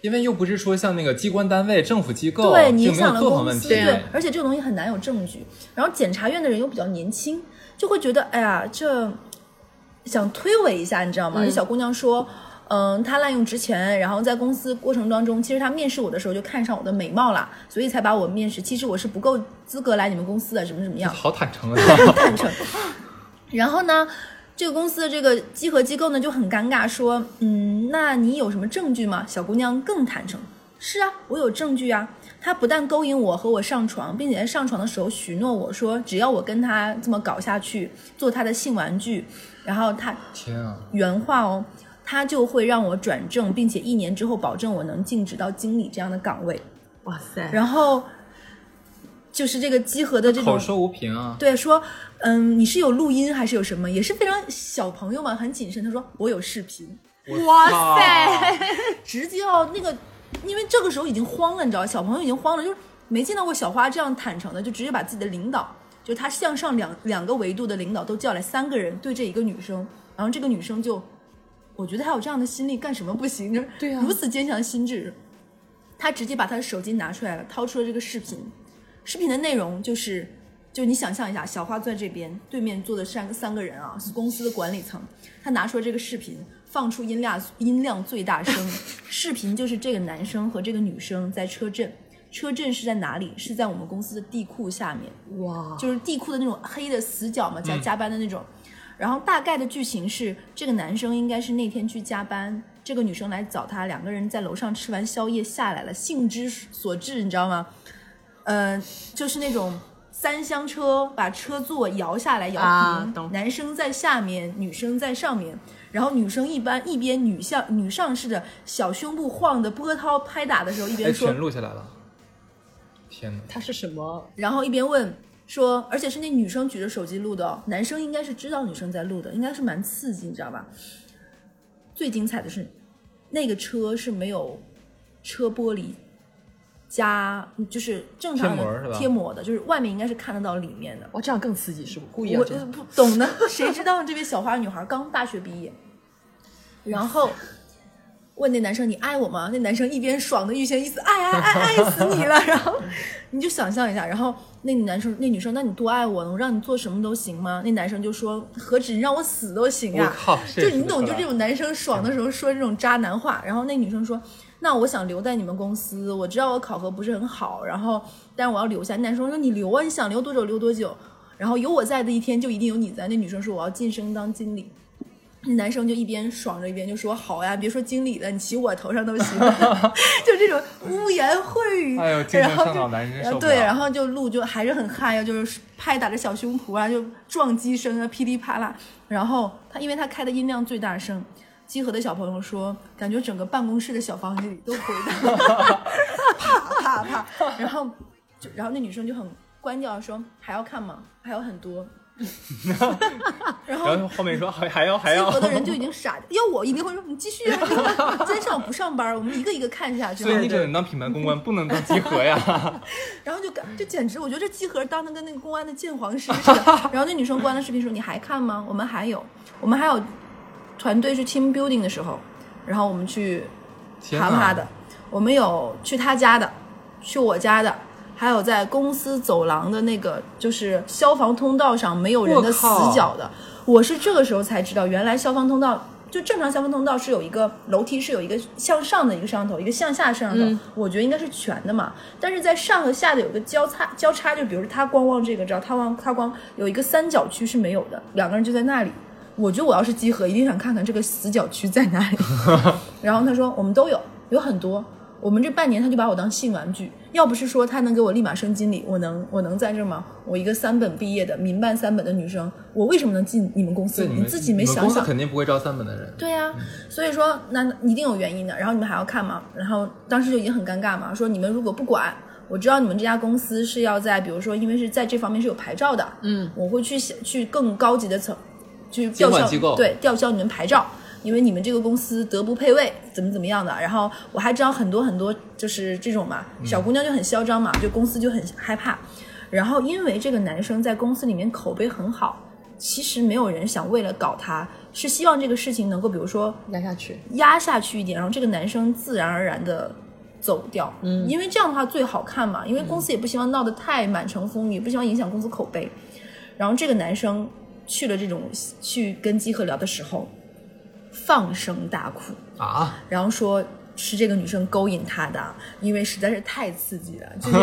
因为又不是说像那个机关单位、政府机构，对你影响了公司。对，而且这个东西很难有证据。然后检察院的人又比较年轻，就会觉得，哎呀，这想推诿一下，你知道吗？这小姑娘说。嗯，他滥用职权，然后在公司过程当中，其实他面试我的时候就看上我的美貌了，所以才把我面试。其实我是不够资格来你们公司的，怎么怎么样。好坦诚啊！坦诚。然后呢，这个公司的这个稽核机构呢就很尴尬，说，嗯，那你有什么证据吗？小姑娘更坦诚，是啊，我有证据啊。他不但勾引我和我上床，并且在上床的时候许诺我说，只要我跟他这么搞下去，做他的性玩具，然后他天啊，原话哦，他就会让我转正，并且一年之后保证我能晋职到经理这样的岗位。哇塞！然后就是这个集合的这种口说无凭啊。对，说，嗯，你是有录音还是有什么？也是非常小朋友嘛，很谨慎。他说我有视频，哇塞，直接哦，那个，因为这个时候已经慌了，你知道，小朋友已经慌了，就是没见到过小花这样坦诚的，就直接把自己的领导，就他向上两两个维度的领导都叫来，三个人对这一个女生，然后这个女生就，我觉得他有这样的心力干什么不行？就是对啊如此坚强的心智，他直接把他的手机拿出来了，掏出了这个视频。视频的内容就是，就你想象一下，小花坐在这边，对面坐的三个三个人啊，是公司的管理层。他拿出了这个视频，放出音量音量最大声。视频就是这个男生和这个女生在车震，车震是在哪里？是在我们公司的地库下面。哇，就是地库的那种黑的死角嘛，加加班的那种。然后大概的剧情是，这个男生应该是那天去加班，这个女生来找他，两个人在楼上吃完宵夜下来了，兴之所至，你知道吗？呃，就是那种三厢车把车座摇下来摇平，啊男生在下面，女生在上面。然后女生一般一边女向女上式的小胸部晃的波涛拍打的时候，一哎，边说全录下来了。天哪！他是什么？然后一边问说，而且是那女生举着手机录的哦，男生应该是知道女生在录的，应该是蛮刺激，你知道吧？最精彩的是，那个车是没有车玻璃加，就是正常贴膜是吧的贴膜的，就是外面应该是看得到里面的。哇，这样更刺激是不？故意要我这样。不懂呢，谁知道这位小花女孩刚大学毕业，然后问那男生你爱我吗？那男生一边爽的欲仙意思，爱爱爱爱死你了。然后你就想象一下，然后那男生那女生，那你多爱我呢？我让你做什么都行吗？那男生就说，何止你让我死都行呀、我靠就你懂，就这种男生爽的时候说这种渣男话。然后那女生说。那我想留在你们公司，我知道我考核不是很好，然后但是我要留下。那男生说你留啊，你想留多久留多久。然后有我在的一天，就一定有你在。那女生说我要晋升当经理，那男生就一边爽着一边就说好呀，别说经理了，你骑我头上都行。就这种污言秽语，哎呦然后就对，然后就录就还是很嗨呀，就是拍打着小胸脯啊，就撞击声啊，噼里啪啦。然后他因为他开的音量最大声。集合的小朋友说，感觉整个办公室的小房间里都回荡，啪啪啪，然后就然后那女生就很关掉说还要看吗？还有很多。然后然后后面说还还要还要集合，的人就已经傻，要我一定会说你继续啊，你今天 上午不上班，我们一个一个看下去。所以你只能当品牌公关，不能当集合呀。然后就感就简直，我觉得这集合当的跟那个公安的鉴黄师似的。然后那女生关了视频说：“你还看吗？我们还有，我们还有团队去 team building 的时候，然后我们去爬爬的，我们有去他家的，去我家的。”还有在公司走廊的那个，就是消防通道上没有人的死角的，我是这个时候才知道，原来消防通道就正常消防通道是有一个楼梯，是有一个向上的一个摄像头，一个向下摄像头，我觉得应该是全的嘛。但是在上和下的有个交叉交叉，就比如说他光望这个，知道他望他光有一个三角区是没有的，两个人就在那里。我觉得我要是集合，一定想看看这个死角区在哪里。然后他说我们都有，有很多。我们这半年他就把我当性玩具，要不是说他能给我立马升经理，我能我能在这吗？我一个三本毕业的民办三本的女生，我为什么能进你们公司？对，你们自己没想想？肯定不会招三本的人。对呀、所以说那一定有原因的。然后你们还要看吗？然后当时就已经很尴尬嘛，说你们如果不管，我知道你们这家公司是要在，比如说因为是在这方面是有牌照的，嗯，我会去想去更高级的层，去吊销机构对吊销你们牌照。因为你们这个公司德不配位，怎么怎么样的，然后我还知道很多很多就是这种嘛，小姑娘就很嚣张嘛，就公司就很害怕。然后因为这个男生在公司里面口碑很好，其实没有人想为了搞他，是希望这个事情能够，比如说压下去，压下去一点，然后这个男生自然而然的走掉。嗯，因为这样的话最好看嘛，因为公司也不希望闹得太满城风雨，也不希望影响公司口碑。然后这个男生去了这种去跟基和聊的时候，放声大哭，啊，然后说是这个女生勾引他的，因为实在是太刺激了，就是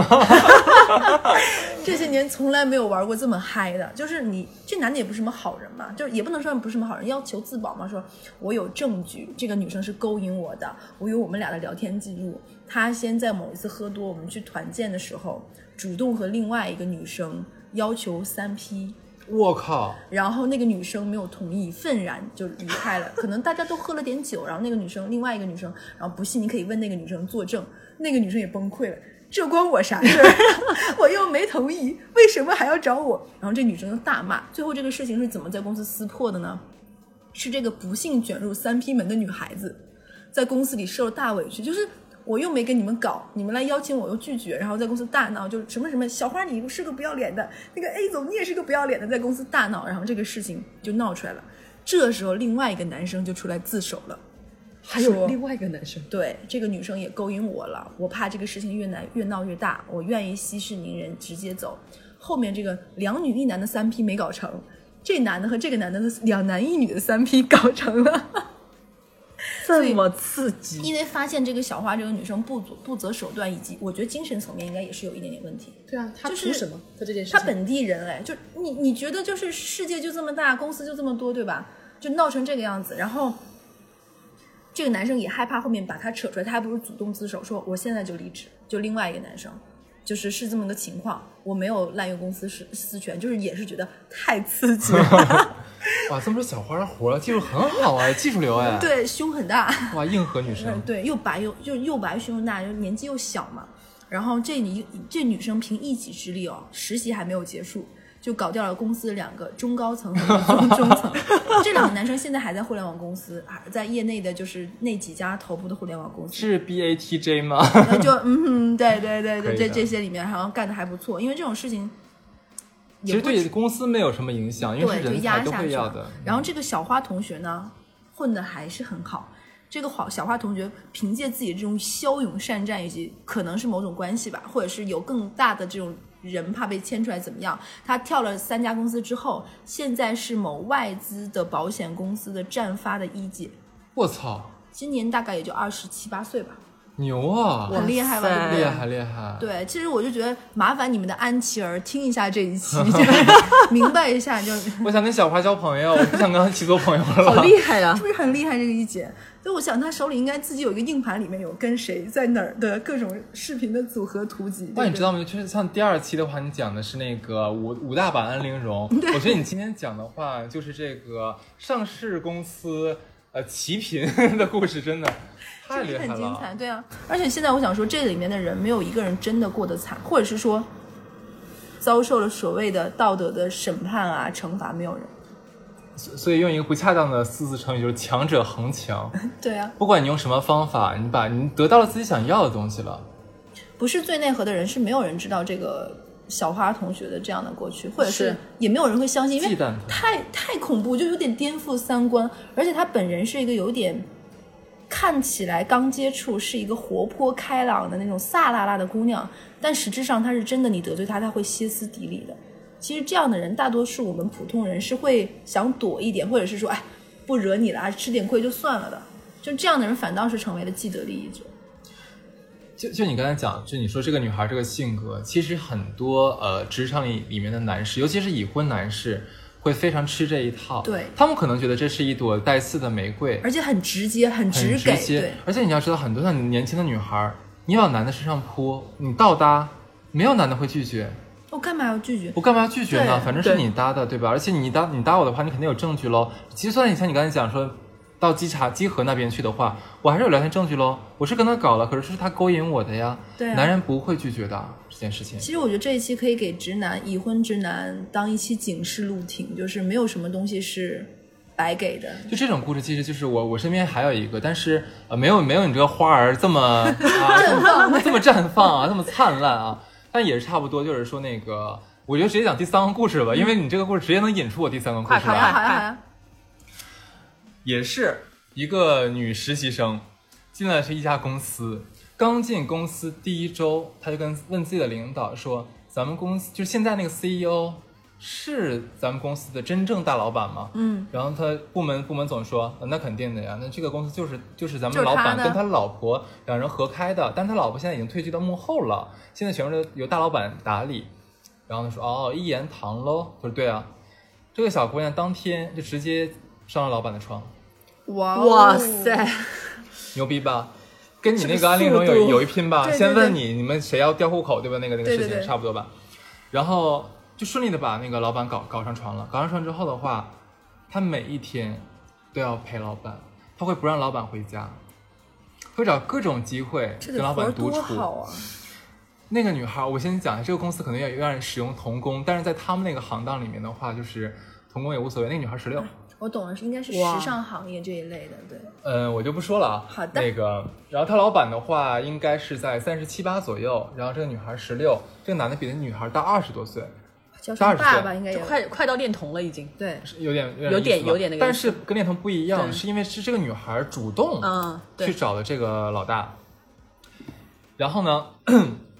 这些年从来没有玩过这么嗨的。就是你这男的也不是什么好人嘛，就是也不能说不是什么好人，要求自保嘛。说我有证据，这个女生是勾引我的，我有我们俩的聊天记录。他先在某一次喝多，我们去团建的时候，主动和另外一个女生要求三 P。我靠！然后那个女生没有同意，愤然就离开了。可能大家都喝了点酒，然后那个女生，另外一个女生，然后不信你可以问那个女生作证，那个女生也崩溃了。这关我啥事儿？我又没同意，为什么还要找我？然后这女生就大骂。最后这个事情是怎么在公司撕破的呢？是这个不幸卷入三批门的女孩子，在公司里受了大委屈，就是我又没跟你们搞，你们来邀请我又拒绝，然后在公司大闹，就什么什么小花你是个不要脸的，那个 A 总你也是个不要脸的，在公司大闹，然后这个事情就闹出来了。这时候另外一个男生就出来自首了。还有另外一个男生，对，这个女生也勾引我了，我怕这个事情越难越闹越大，我愿意息事宁人，直接走。后面这个两女一男的三 P 没搞成，这男的和这个男的的两男一女的三 P 搞成了。这么刺激，因为发现这个小花这个女生不择不择手段，以及我觉得精神层面应该也是有一点点问题。对啊，她就是图什么？他这件事情，她本地人哎，就你你觉得就是世界就这么大，公司就这么多，对吧？就闹成这个样子，然后这个男生也害怕后面把她扯出来，他还不如主动自首，说我现在就离职。就另外一个男生，就是是这么个情况，我没有滥用公司私私权，就是也是觉得太刺激了，哇，这么说小花的活儿技术很好啊，技术流哎。，对，胸很大。哇，硬核女生嗯，。对，又白又就又白胸又大，又年纪又小嘛。然后这女这女生凭一己之力哦，实习还没有结束，就搞掉了公司两个中高层和中中层。这两个男生现在还在互联网公司，还在业内的就是那几家头部的互联网公司。是 B A T J 吗？就嗯哼，对对对对，这这些里面好像干的还不错，因为这种事情其实对公司没有什么影响，因为对，就是人才都压下去了会要的。。然后这个小花同学呢，混的还是很好。这个好小花同学凭借自己这种骁勇善战，以及可能是某种关系吧，或者是有更大的这种人怕被牵出来怎么样，他跳了三家公司之后，现在是某外资的保险公司的战发的一姐，我操，今年大概也就二十七八岁吧，牛啊！很厉害吧？厉害厉害。对，其实我就觉得麻烦你们的安琪儿听一下这一期，就明白一下，就我想跟小花交朋友，我不想跟她一起做朋友了。好厉害啊是！不是很厉害？这个一姐，所以我想她手里应该自己有一个硬盘，里面有跟谁在哪儿的各种视频的组合图集。那你知道吗？就是像第二期的话，你讲的是那个五五大版安陵容，我觉得你今天讲的话就是这个上市公司呃齐贫的故事，真的太厉害很精彩，对啊。而且现在我想说，这里面的人没有一个人真的过得惨，或者是说遭受了所谓的道德的审判啊、惩罚，没有人。所以用一个不恰当的四字成语，就是强者恒强。对啊，不管你用什么方法，你把你得到了自己想要的东西了。不是最内核的人，是没有人知道这个小花同学的这样的过去，或者是是也没有人会相信，因为太太恐怖，就有点颠覆三观。而且他本人是一个有点看起来刚接触是一个活泼开朗的那种飒辣辣的姑娘，但实质上她是真的，你得罪她，她会歇斯底里的。其实这样的人，大多数我们普通人是会想躲一点，或者是说，哎，不惹你了，啊吃点亏就算了的。就这样的人，反倒是成为了既得利益者。就就你刚才讲，就你说这个女孩这个性格，其实很多呃职场里里面的男士，尤其是已婚男士，会非常吃这一套。对他们可能觉得这是一朵带刺的玫瑰，而且很直接，很很直给，直接对。而且你要知道，很多像年轻的女孩，你往男的身上扑，你倒搭，没有男的会拒绝。我干嘛要拒绝？我干嘛要拒绝呢？反正是你搭的，对吧？而且你搭你搭我的话，你肯定有证据喽。其实算你像你刚才讲说，到稽查稽核那边去的话，我还是有聊天证据喽。我是跟他搞了，可是是他勾引我的呀。对啊男人不会拒绝的这件事情。其实我觉得这一期可以给直男、已婚直男当一期警示录听，就是没有什么东西是白给的。就这种故事，其实就是我我身边还有一个，但是呃没有没有你这个花儿这么 啊这么这么绽放啊，这么灿烂啊，但也是差不多，就是说那个，我就直接讲第三个故事吧，因为你这个故事直接能引出我第三个故事快来。好呀，好呀，好呀。也是一个女实习生，进来是一家公司，刚进公司第一周，她就跟问自己的领导说：“咱们公司就是现在那个 CEO 是咱们公司的真正大老板吗？”嗯，然后他部门部门总说：“呃那肯定的呀，那这个公司就是就是咱们老板跟他老婆两人合开的，但他老婆现在已经退居到幕后了，现在全部都由大老板打理。”然后他说：“哦，一言堂喽。”他说：“对啊。”这个小姑娘当天就直接上了老板的床。哇哇塞，牛逼吧？跟你那个个安陵容有有一拼吧？对对先问你，你们谁要调户口，对吧？那个那个事情差不多吧。然后就顺利的把那个老板搞搞上床了。搞上床之后的话，他每一天都要陪老板，他会不让老板回家，会找各种机会跟老板独处。好啊！那个女孩，我先讲一下，这个公司可能要有点使用童工，但是在他们那个行当里面的话，就是童工也无所谓。那个女孩十六，我懂了，是应该是时尚行业这一类的，对。嗯，我就不说了啊。好的那个，然后他老板的话应该是在三十七八左右，然后这个女孩十六，这个男的比那女孩大二十多岁，叫大二十岁什么爸爸应该就有，快快到恋童了已经。对，有点有有点有点那个但是跟恋童不一样，是因为是这个女孩主动嗯，去，找的这个老大。然后呢，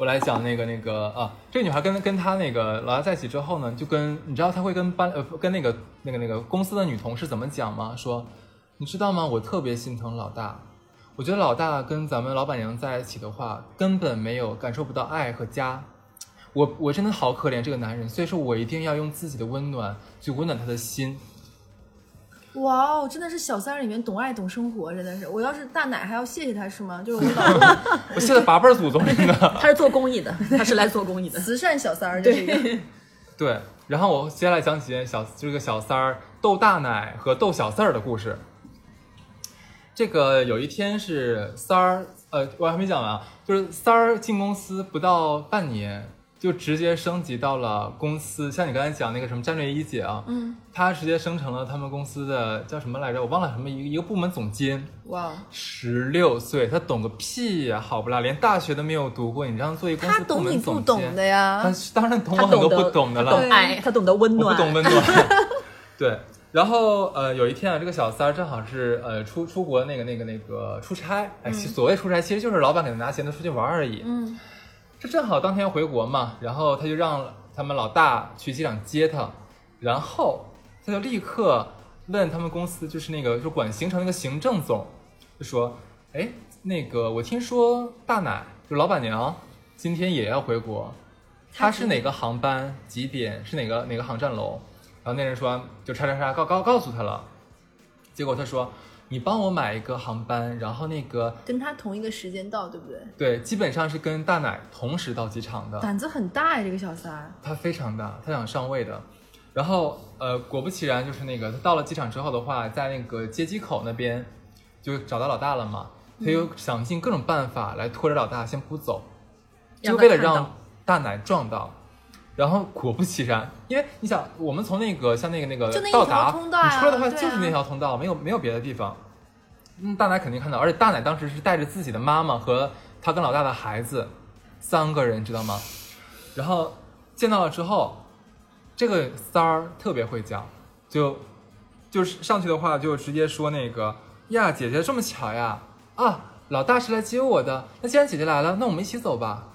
我来讲那个那个啊，这个女孩跟跟他那个老大在一起之后呢，就跟你知道她会跟班呃跟那个那个那个公司的女同事怎么讲吗？说你知道吗？我特别心疼老大，我觉得老大跟咱们老板娘在一起的话，根本没有感受不到爱和家。我我真的好可怜这个男人，所以说我一定要用自己的温暖去温暖他的心。哇哦，真的是小三儿里面懂爱懂生活，真的是。我要是大奶还要谢谢他是吗？就是我老 公我谢了八辈儿祖宗，真的。他是做公益的，他是来做公益的。慈善小三儿，这是一个。对，然后我接下来讲几件小这个小三儿逗大奶和逗小四儿的故事。这个有一天是三儿，呃，我还没讲完啊，就是三儿进公司不到半年，就直接升级到了公司，像你刚才讲那个什么战略一姐啊，嗯，他直接升成了他们公司的叫什么来着？我忘了什么一个一个部门总监。哇哦，十六岁，她懂个屁呀、好不啦，连大学都没有读过，你让做一公司他懂部门你不懂总监的呀他。当然懂他我很多不懂的了，他懂爱，他懂得温暖，我不懂温暖。对，然后呃，有一天啊，这个小三儿正好是呃出出国那个那个那个出差，哎，其所谓出差其实就是老板给他拿钱，他出去玩而已。嗯，这正好当天回国嘛，然后他就让他们老大去机场接他，然后他就立刻问他们公司就是那个就管行程那个行政总，就说，哎，那个我听说大奶就老板娘今天也要回国，她是哪个航班几点是哪个哪个航站楼？然后那人说就叉叉叉告告告诉他了，结果他说你帮我买一个航班，然后那个跟他同一个时间到，对不对？对，基本上是跟大奶同时到机场的。胆子很大呀，这个小三儿。他非常大，他想上位的。然后呃，果不其然，就是那个他到了机场之后的话，在那个接机口那边就找到老大了嘛。他又想尽各种办法来拖着老大先不走，就为了让大奶撞到。然后果不其然，因为你想，我们从那个像那个那个到达，通道呀你出来的话就是那条通道，没有没有别的地方。嗯，大奶肯定看到，而且大奶当时是带着自己的妈妈和他跟老大的孩子三个人，知道吗？然后见到了之后，这个三儿特别会讲，就就是上去的话就直接说那个呀，姐姐这么巧呀，啊，老大是来接我的，那既然姐姐来了，那我们一起走吧，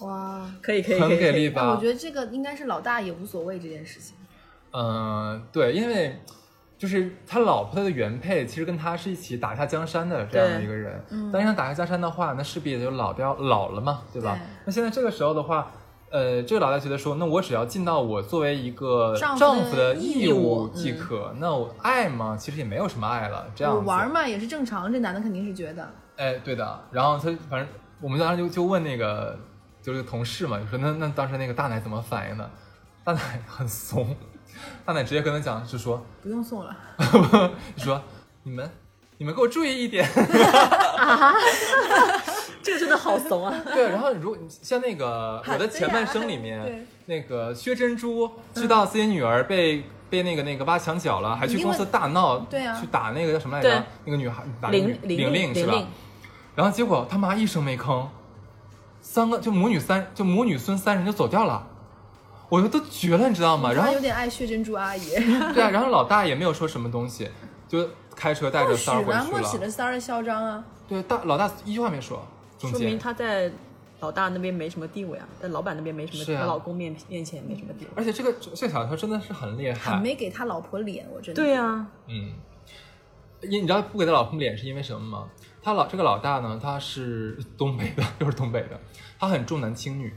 哇，可以可以，很给力吧？我觉得这个应该是老大也无所谓这件事情。嗯，对，因为就是他老婆的原配，其实跟他是一起打下江山的这样的一个人。嗯但是想打下江山的话，那势必也就老掉老了嘛，对吧？对那现在这个时候的话，呃，这个老大觉得说，那我只要尽到我作为一个丈夫的义义务务即可。那我爱嘛，其实也没有什么爱了，这样子。玩嘛也是正常，这男的肯定是觉得。哎，对的。然后他反正我们当时就就问那个就是同事嘛，就说那那当时那个大奶怎么反应的？大奶 很怂，大奶直接跟他讲，就说不用送了，就说你们你们给我注意一点。这个真的好怂啊！对，然后如果像那个我的前半生里对面，那个薛珍珠知道自己女儿被。被那个那个挖墙脚了，还去公司大闹，对啊去打那个叫什么来着？那个女孩打那个玲玲玲是吧？然后结果他妈一声没吭，三个就母女三就母女孙三人就走掉了，我都绝了，你知道吗？然后他有点爱薛珍珠阿姨。对啊，然后老大也没有说什么东西，就开车带着三儿回去了默许了三儿的嚣张啊！对，大老大一句话没说，中说明间，她在老大那边没什么地位啊，在老板那边没什么，是啊她老公面面前没什么地位。而且这个这个小乔真的是很厉很害，没给他老婆脸，我真的。对呀、嗯，因你知道不给他老婆脸是因为什么吗？他老这个老大呢，他是东北的，又是东北的，他很重男轻女。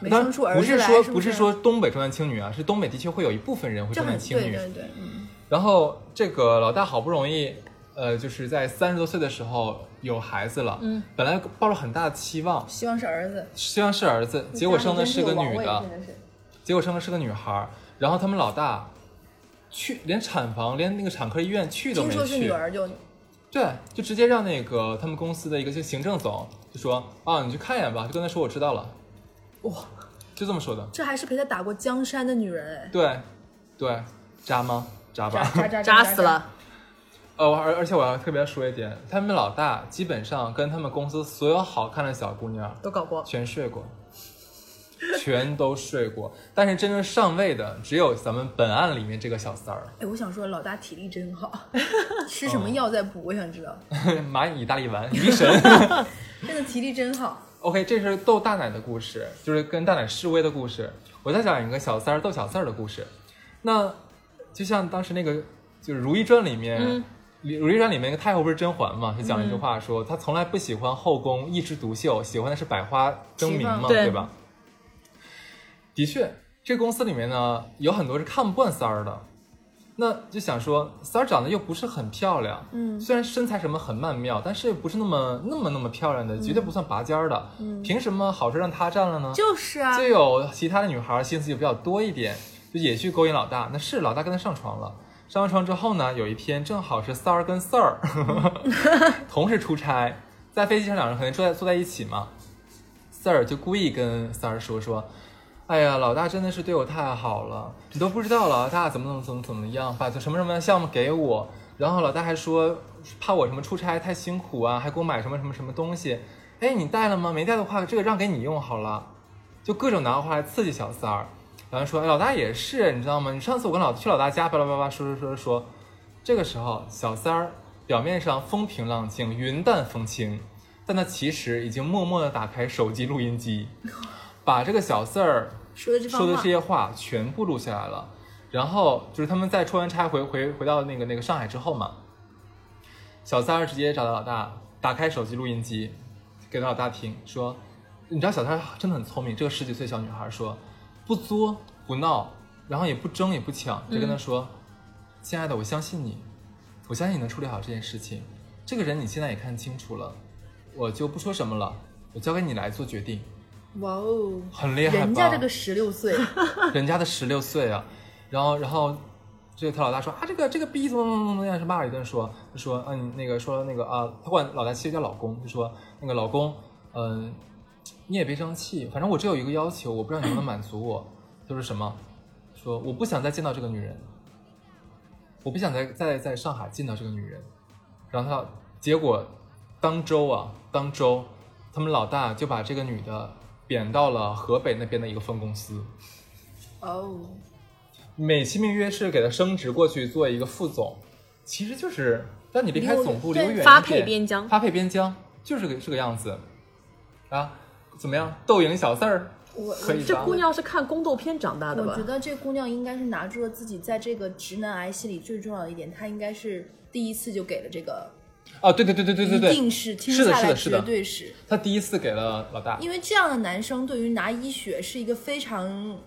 没当然生出儿子不是说是不是说东北重男轻女啊，是东北的确会有一部分人会重男轻女。对对对，嗯，然后这个老大好不容易，呃，就是在三十多岁的时候有孩子了，嗯，本来抱了很大的期望，希望是儿子，希望是儿子，结果生的是个女的，的。结果生的是个女孩儿，然后他们老大去连产房连那个产科医院去都没听说是女去，儿就对，就直接让那个他们公司的一个就行政总就说啊，你去看一眼吧，就跟他说我知道了，哇，就这么说的。这还是陪他打过江山的女人哎，对，对，渣吗？渣吧。渣渣扎死了。。呃，我而而且我要特别说一点，他们老大基本上跟他们公司所有好看的小姑娘都搞过，全睡过，全都睡过。但是真正上位的只有咱们本案里面这个小三儿，哎，我想说，老大体力真好，吃什么药在补？我想知道，蚂蚁大力丸，鱼神。真的体力真好。OK，这是斗大奶的故事，就是跟大奶示威的故事。我再讲一个小三儿斗小四儿的故事。那就像当时那个，就是《如懿传》里面，嗯如懿传》里面那个太后不是甄嬛嘛，就讲了一句话说，她从来不喜欢后宫一枝独秀，喜欢的是百花争鸣嘛，对对吧？的确，这公司里面呢，有很多是看不惯三儿的。那就想说，三儿长得又不是很漂亮，嗯虽然身材什么很曼妙，但是又不是那么那么那么漂亮的，绝对不算拔尖儿的。嗯凭什么好事让她占了呢？就是啊就，有其他的女孩心思就比较多一点，就也去勾引老大。那是老大跟他上床了，上完床之后呢，有一天正好是三儿跟四儿 同时出差，在飞机上两人可能坐在坐在一起嘛，四儿就故意跟三儿说说。哎呀，老大真的是对我太好了，你都不知道老大怎么怎么怎么怎么样，把什么什么项目给我，然后老大还说怕我什么出差太辛苦啊，还给我买什么什么什么东西。哎，你带了吗？没带的话，这个让给你用好了。就各种拿话来刺激小三儿，然后说，哎，老大也是，你知道吗？你上次我跟老去老大家，巴拉巴拉说说说说，这个时候小三儿表面上风平浪静、云淡风轻，但他其实已经默默的打开手机录音机，把这个小四儿说的这番话说的这些话全部录下来了。然后就是他们在出完差回回回到那个那个上海之后嘛，小三儿直接找到老大，打开手机录音机，给老大听，说，你知道小三儿真的很聪明，这个十几岁小女孩说，不作不闹，然后也不争也不抢，就跟他说，亲爱的，我相信你，我相信你能处理好这件事情，这个人你现在也看清楚了，我就不说什么了，我交给你来做决定，哇哦，很厉害吧？人家这个十六岁，人家的十六岁啊，然后然后这个他老大说啊，这个这个逼怎么怎么怎么样，是骂了一顿说，就说嗯那个说那个啊，他管老大其实叫老公，就说那个老公，嗯、你也别生气，反正我只有一个要求，我不知道你能不能满足我，就是什么，说我不想再见到这个女人，我不想再再在上海见到这个女人，然后他结果当周啊当周，他们老大就把这个女的贬到了河北那边的一个分公司。哦，美其名曰是给他升职过去做一个副总，其实就是让你离开总部离远一点，发配边疆发配边疆就是个这个样子，啊，怎么样？斗赢小四儿我可以吧？这姑娘是看宫斗片长大的吧我觉？得这姑娘应该是拿住了自己在这个直男癌系里最重要的一点，她应该是第一次就给了这个，啊，对对对对对对一对，定是听下来绝对是，他第一次给了老大，因为这样的男生对于拿医学是一个非常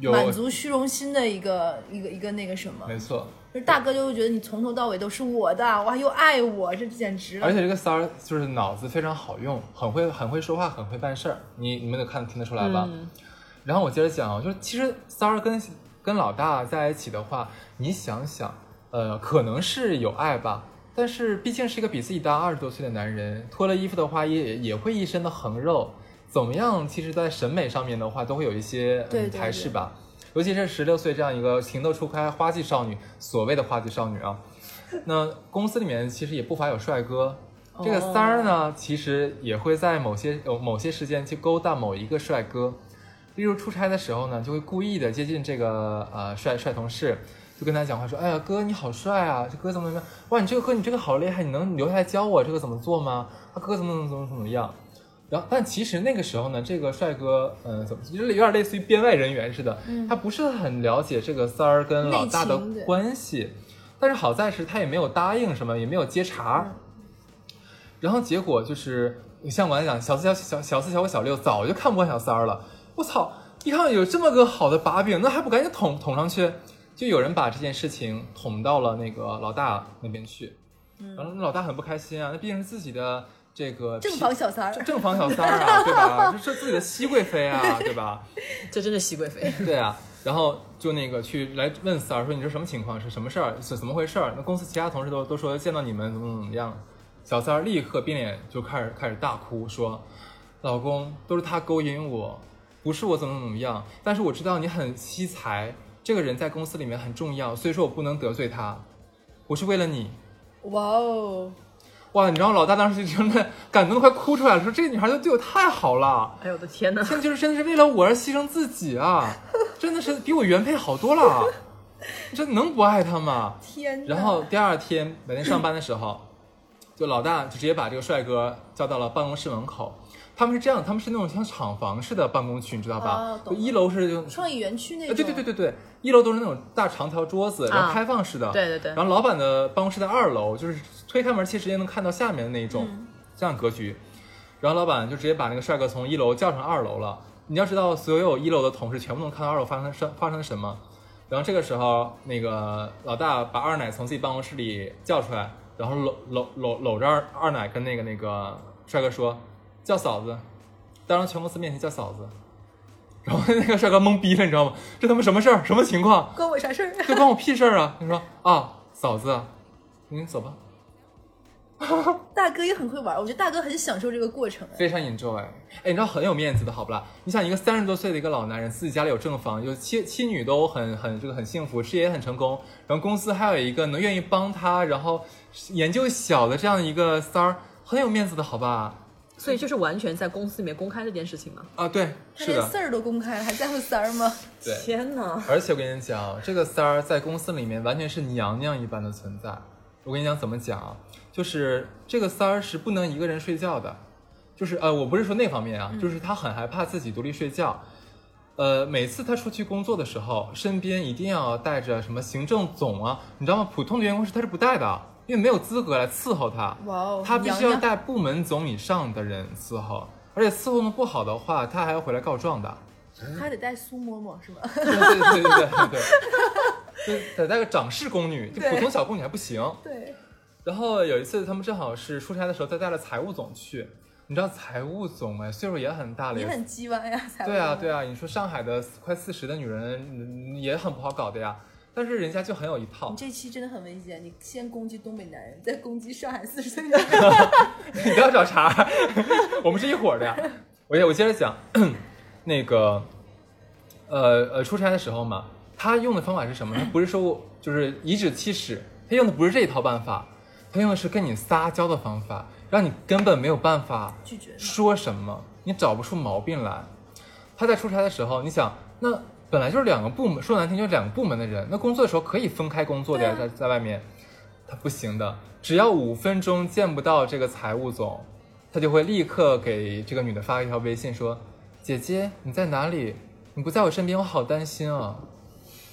有满足虚荣心的一个一个一个那个什么，没错，就是大哥就会觉得你从头到尾都是我的，哇，又爱我，这简直了。而。且这个三儿就是脑子非常好用，很会很会说话，很会办事儿，你你们能看听得出来吧？嗯。然后我接着讲啊，就是其实三儿跟跟老大在一起的话，你想想，呃，可能是有爱吧，但是毕竟是一个比自己大二十多岁的男人，脱了衣服的话也也会一身的横肉，怎么样？其实，在审美上面的话，都会有一些排斥吧。尤其是十六岁这样一个情窦初开花季少女，所谓的花季少女啊，那公司里面其实也不乏有帅哥。这个三儿呢，其实也会在某些有某些时间去勾搭某一个帅哥，例如出差的时候呢，就会故意的接近这个呃帅帅同事，就跟他讲话说：“哎呀，哥你好帅啊，这哥怎么怎么样？哇，你这个哥你这个好厉害，你能留下来教我这个怎么做吗？啊，哥怎么怎么怎么怎么样？”然后，但其实那个时候呢，这个帅哥，嗯、怎么就是有点类似于编外人员似的，他不是很了解这个三儿跟老大的关系，但是好在是他也没有答应什么，也没有接茬。然后结果就是，像我来讲，小四、小小小四、小五、小六早就看不惯小三儿了。我操！一看有这么个好的把柄，那还不赶紧捅捅上去？就有人把这件事情捅到了那个老大那边去，然后那老大很不开心啊，那毕竟是自己的这个正房小三儿正正房小三儿啊，对吧？这是自己的熹贵妃啊，对吧？这真是熹贵妃。对啊，然后就那个去来问三儿说你这什么情况，是什么事儿，是怎么回事儿？那公司其他同事都都说见到你们怎么怎么样。小三儿立刻变脸就开始开始大哭，说：“老公，都是他勾引我，不是我怎么怎么样。但是我知道你很惜财，这个人在公司里面很重要，所以说我不能得罪他。我是为了你。哇哦，哇，你知道老大当时就真的感动的快哭出来了，说这个女孩就对我太好了。哎呦我的天哪！现在就是真的是为了我而牺牲自己啊，真的是比我原配好多了。这能不爱他吗？天！然后第二天白天上班的时候，就老大就直接把这个帅哥叫到了办公室门口。他们是这样，他们是那种像厂房式的办公区，你知道吧？一楼是就创意园区那呃，种，对对对对对，一楼都是那种大长条桌子，然后啊开放式的。对对对然后老板的办公室在二楼，就是推开门，其实直接能看到下面的那一种、这样格局。然后老板就直接把那个帅哥从一楼叫上二楼了。你要知道，所有一楼的同事全部能看到二楼发生什发生什么。然后这个时候，那个老大把二奶从自己办公室里叫出来，然后搂搂搂搂着二二奶跟那个那个帅哥说：“叫嫂子。”当着全公司面前叫嫂子。然后那个帅哥懵逼了，你知道吗？这他妈什么事儿？什么情况？关我啥事儿？这关我屁事儿啊！他说啊，嫂子，你走吧，大哥也很会玩，我觉得大哥很享受这个过程。哎非常 enjoy。哎，你知道很有面子的好不啦？你想一个三十多岁的一个老男人，自己家里有正房，有妻妻女都很很这个很幸福，事业也很成功，然后公司还有一个能愿意帮他，然后研究小的这样一个三儿，很有面子的好吧？所以就是完全在公司里面公开这件事情吗？啊，对，是的他连事，儿都公开了，还在乎三儿吗？对。天哪！而且我跟你讲，这个三儿在公司里面完全是娘娘一般的存在。我跟你讲怎么讲啊，就是这个三儿是不能一个人睡觉的，就是呃，我不是说那方面啊，就是他很害怕自己独立睡觉。呃，每次他出去工作的时候，身边一定要带着什么行政总啊，你知道吗？普通的员工是他是不带的，因为没有资格来伺候他。哇哦，他必须要带部门总以上的人伺候，而且伺候的不好的话，他还要回来告状的。他得带苏嬷嬷是吗？对对对对对对，就 得带个掌事宫女，就普通小宫女还不行。对，然后有一次他们正好是出差的时候，再带了财务总去。你知道财务总哎，岁数也很大了，也很鸡歪呀，才对啊对啊。你说上海的快四十的女人嗯也很不好搞的呀，但是人家就很有一套你。这期真的很危险，你先攻击东北男人，再攻击上海四十岁的人。你不要找茬，我们是一伙的呀。我我接着讲，那个，呃呃，出差的时候嘛，他用的方法是什么？他不是说就是颐指气使，他用的不是这一套办法，他用的是跟你撒娇的方法，让你根本没有办法拒绝说什么，你找不出毛病来。他在出差的时候，你想，那本来就是两个部门，说难听就是两个部门的人，那工作的时候可以分开工作的呀，在在外面，他不行的，只要五分钟见不到这个财务总，他就会立刻给这个女的发一条微信说：“姐姐你在哪里？你不在我身边，我好担心啊。”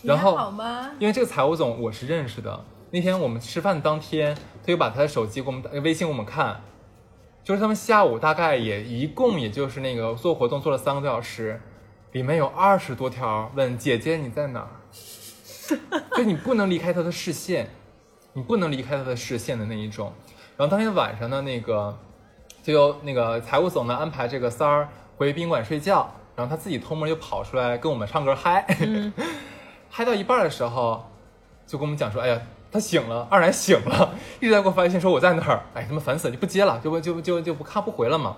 然后好吗？因为这个财务总我是认识的，那天我们吃饭当天，他就把他的手机给我们打微信给我们看，就是他们下午大概也一共也就是那个做活动做了三个多小时，里面有二十多条问姐姐你在哪儿，就你不能离开他的视线，你不能离开他的视线的那一种。然后当天晚上呢，那个就由那个财务总呢安排这个三儿回宾馆睡觉，然后他自己偷摸就跑出来跟我们唱歌嗨，嗨到一半的时候，就跟我们讲说，哎呀，他醒了，二奶醒了，一直在给我发微信说我在哪儿，哎，他妈烦死了，就不接了，就不就就就不看不回了嘛。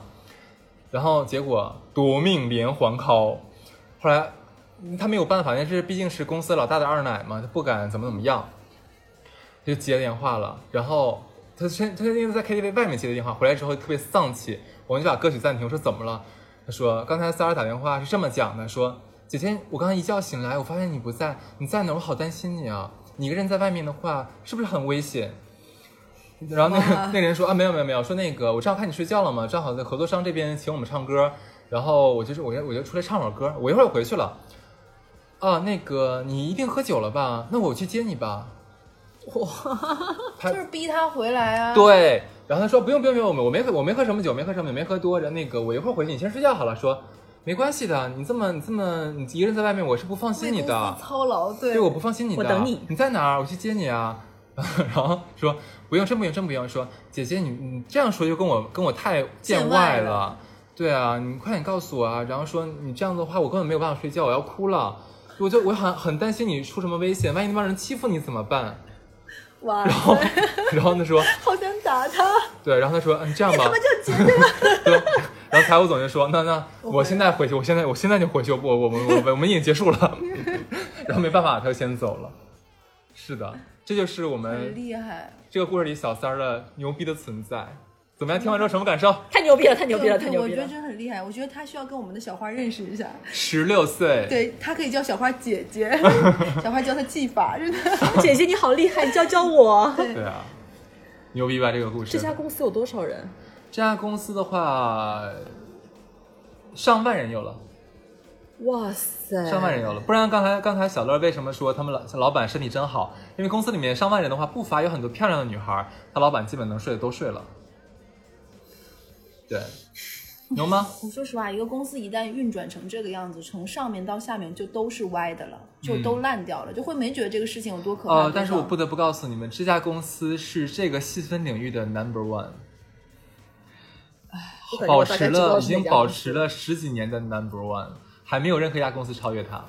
然后结果夺命连环 call，后来他没有办法，但是毕竟是公司老大的二奶嘛，他不敢怎么怎么样，他就接电话了。然后他先他因为在 KTV 外面接的电话，回来之后特别丧气，我们就把歌曲暂停，我说怎么了？他说刚才三儿打电话是这么讲的，说姐姐，我刚才一觉醒来，我发现你不在，你在哪？我好担心你啊！你一个人在外面的话，是不是很危险？然后那个 那个人说啊，没有没有没有，说那个我正好看你睡觉了嘛，正好在合作商这边请我们唱歌，然后我就是我就我就出来唱会儿歌，我一会儿回去了。啊，那个你一定喝酒了吧？那我去接你吧。他就是逼他回来啊。对，然后他说不用不用不用，我没喝我没喝什么酒，没喝什么酒，没喝多。然后那个我一会儿回去，你先睡觉好了。说没关系的，你这么你这么你一个人在外面，我是不放心你的。操劳，对对，我不放心你的。我等你你在哪儿？我去接你啊。然后说不用，真不用，真不用。说姐姐，你你这样说就跟我跟我太见见外了外了。对啊，你快点告诉我啊。然后说你这样子的话，我根本没有办法睡觉，我要哭了。我就我很很担心你出什么危险，万一那帮人欺负你怎么办？哇然后然后他说，好想打他！对，然后他说，嗯，这样吧，就结这个。对，然后财务总监说，那那我现在回去，我现在我现在就回去，我我们我我们已经结束了，然后没办法，他就先走了。是的，这就是我们厉害。这个故事里小三儿的牛逼的存在。怎么样？听完之后什么感受？太牛逼了，太牛逼了，太牛逼了！我觉得真的很厉害。我觉得他需要跟我们的小花认识一下。十六岁，对他可以叫小花姐姐，小花教他技法，真的。姐姐你好厉害，教教我。对啊，牛逼吧这个故事？这家公司有多少人？这家公司的话，上万人有了，哇塞，上万人有了。不然刚才刚才小乐为什么说他们老老板身体真好？因为公司里面上万人的话，不乏有很多漂亮的女孩，他老板基本能睡的都睡了。对，有吗？我 说实话，一个公司一旦运转成这个样子，从上面到下面就都是歪的了，就都烂掉了，就会没觉得这个事情有多可怕。呃，但是我不得不告诉你们，这家公司是这个细分领域的 number one，哎保持了已经保持了十几年的 number one，还没有任何一家公司超越它。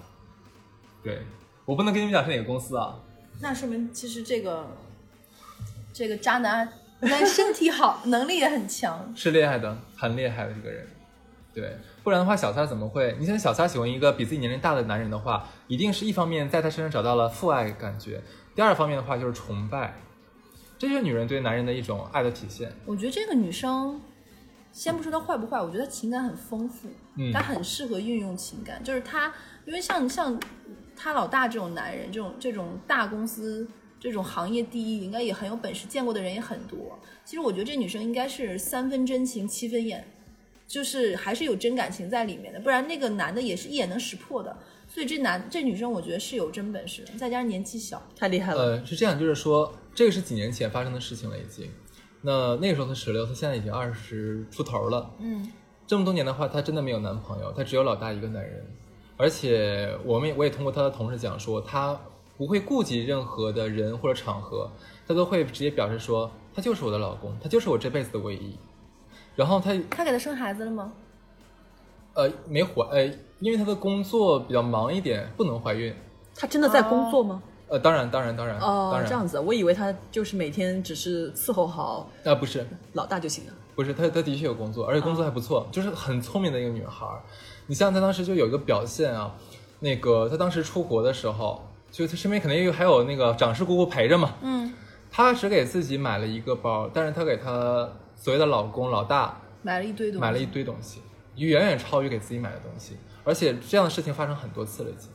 对我不能跟你们讲是哪个公司啊，那说明其实这个这个渣男不但身体好，能力也很强。是厉害的，很厉害的一个人。对，不然的话，小三怎么会？你想，小三喜欢一个比自己年龄大的男人的话，一定是一方面在他身上找到了父爱感觉，第二方面的话就是崇拜，这就是女人对男人的一种爱的体现。我觉得这个女生，先不说她坏不坏，我觉得她情感很丰富，嗯她很适合运用情感。就是她，因为像像她老大这种男人，这种这种大公司。这种行业第一，应该也很有本事，见过的人也很多。其实我觉得这女生应该是三分真情，七分演，就是还是有真感情在里面的，不然那个男的也是一眼能识破的。所以这男这女生，我觉得是有真本事，再加上年纪小，太厉害了。呃，是这样，就是说这个是几年前发生的事情了，已经。那那个时候她十六，她现在已经二十出头了。嗯，这么多年的话，她真的没有男朋友，她只有老大一个男人。而且我们也我也通过她的同事讲说，她不会顾及任何的人或者场合，他都会直接表示说，他就是我的老公，他就是我这辈子的唯一。然后他他给他生孩子了吗？呃没怀，呃，因为他的工作比较忙一点，不能怀孕。他真的在工作吗？呃，当然，当然，当然，哦当，然，这样子，我以为他就是每天只是伺候好啊、不是，老大就行了。不是，他他的确有工作，而且工作还不错，就是很聪明的一个女孩。你像她当时就有一个表现啊，那个她当时出国的时候，就她身边肯定有还有那个长氏姑姑陪着嘛，嗯，她只给自己买了一个包，但是她给她所谓的老公老大买了一堆东西，买了一堆东西，远远超于给自己买的东西，而且这样的事情发生很多次了已经。